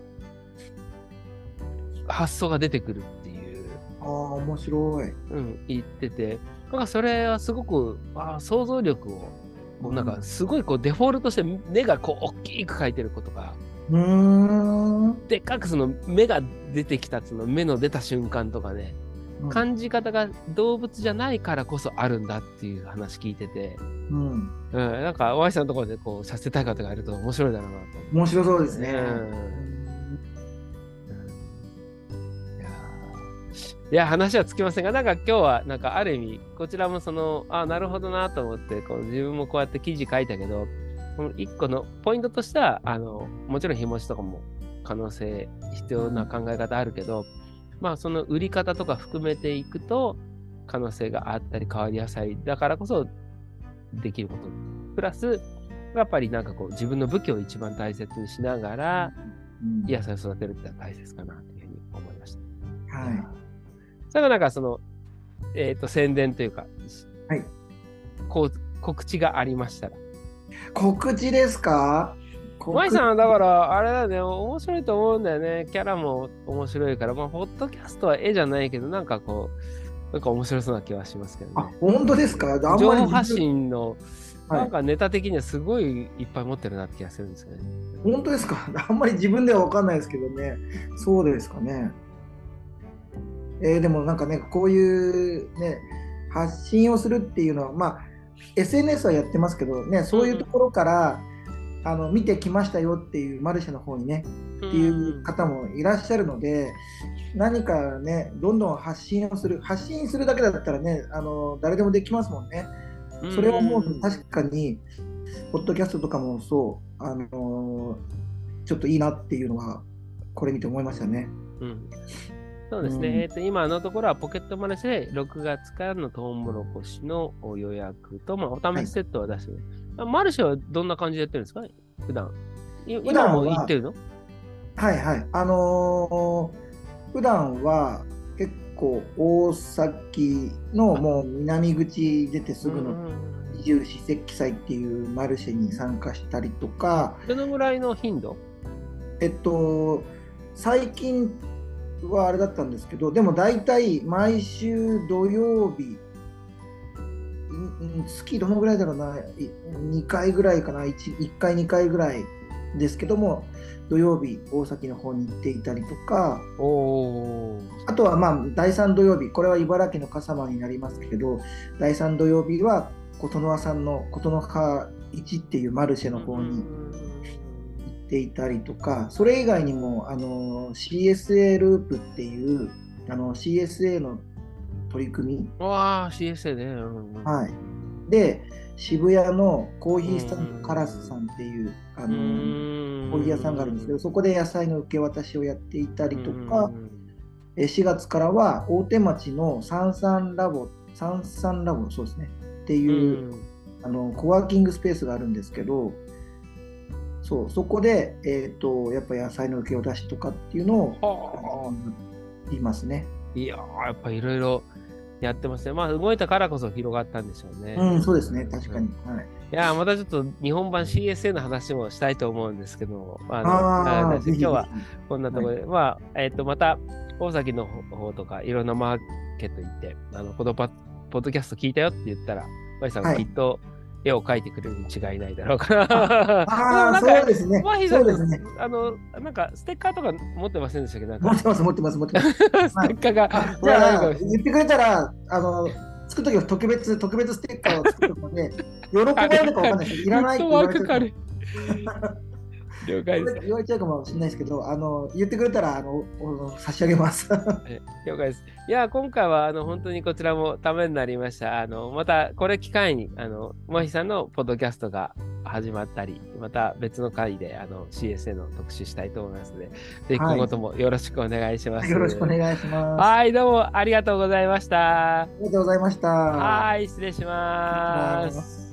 発想が出てくるっていう、ああ、面白い。うん、言ってて、なんかそれはすごく、あー想像力を、こうなんかすごいこうデフォルトして目がこう大きく描いてることが、うーん。でっかくその目が出てきたその目の出た瞬間とかね、感じ方が動物じゃないからこそあるんだっていう話聞いてて、うん。うん、なんか、お会いさんのところでこうさせたい方がいると面白いだろうなと。面白そうですね。いやーいや、話はつきませんが、なんか今日は、なんかある意味、こちらもその、あなるほどなと思って、こう自分もこうやって記事書いたけど、この一個のポイントとしては、あの、もちろん日持ちとかも可能性、必要な考え方あるけど、まあその売り方とか含めていくと、可能性があったり変わりやすい。だからこそできること。プラス、やっぱりなんかこう自分の武器を一番大切にしながら、うん野菜を育てるってのは大切かなというふうに思いました。はい。それがなんかその、えっ、と、宣伝というか、はい。こう、告知がありましたら。告知ですか？舞さんはだから、あれだね、面白いと思うんだよね。キャラも面白いから、まあ、ポッドキャストは絵じゃないけど、なんかこう、なんか面白そうな気はしますけどあね。、本当ですか？あんまり情報発信の、はいなんかネタ的にはすごいいっぱい持ってるなって気がするんですけどね。本当ですか？あんまり自分では分かんないですけどね。そうですかね。えーでもなんかね、こういうね、発信をするっていうのは、まあ、SNS はやってますけどね、そういうところから、あの見てきましたよっていうマルシェの方にね、っていう方もいらっしゃるので、何かね、どんどん発信をする、発信するだけだったらね、あの誰でもできますもんね。それはもう確かに、ポッドキャストとかもそう、あのちょっといいなっていうのは、これ見て思いましたね。うん。そうですね、うん、えーと、今のところはポケットマネーで6月からのトウモロコシの予約と、まあ、お試しセットは出して、はい、マルシェはどんな感じでやってるんですか？普段。今も行ってるの？はいはい。あのー、普段は結構大崎のもう南口出てすぐの二十四節気祭っていうマルシェに参加したりとか。どのぐらいの頻度？えっと、最近はあれだったんですけど、でも大体毎週土曜日、月どのぐらいだろうな、2回ぐらいかな、1, 1回、2回ぐらいですけども、土曜日、大崎の方に行っていたりとか、あとはまあ第3土曜日、これは茨城の笠間になりますけど、第3土曜日は琴ノ葉さんの琴ノ葉1っていうマルシェの方に行っていたりとか、それ以外にもあの CSA ループっていうあの CSA の取り組み。わあ、CSA ね。はい。で、渋谷のコーヒースタンドカラスさんっていうあのコーヒー屋さんがあるんですけどそこで野菜の受け渡しをやっていたりとか4月からは大手町のサンサンラボサンサンラボそうですねっていうあのコワーキングスペースがあるんですけどそうそこで、えーと、やっぱ野菜の受け渡しとかっていうのを言いますね。いややっぱいろいろやってますね。まあ、動いたからこそ広がったんでしょうね。うん、そうですね、確かに。はい、いや、またちょっと日本版 CSA の話もしたいと思うんですけど、あのあ今日はこんなところで、はい、まあ、えっ、ー、と、また大崎の方とか、いろんなマーケット行って、あのこのポッドキャスト聞いたよって言ったら、マリさんがきっと、はい絵を描いてくれるに違いないだろうから。ああ、そうですね。そうですね。あの、なんか、ステッカーとか持ってませんでしたけ？ど、持ってます、持ってます、持ってます。ステッカーが。じゃあ、言ってくれたら、あの、作るときは特別、特別ステッカーを作るので、喜ばれるかわかんないですいらないって言われてる。了解です。言われちゃうかもしれないですけど、あの言ってくれたらあの差し上げます。了解です。いや、今回はあの本当にこちらもためになりました。あのまたこれ機会に、あのマヒさんのポッドキャストが始まったり、また別の回であの CSA の特集したいと思いますので、ぜひ今後ともよろしくお願いします。はい、よろしくお願いします。はい、どうもありがとうございました。ありがとうございました。はい、失礼します。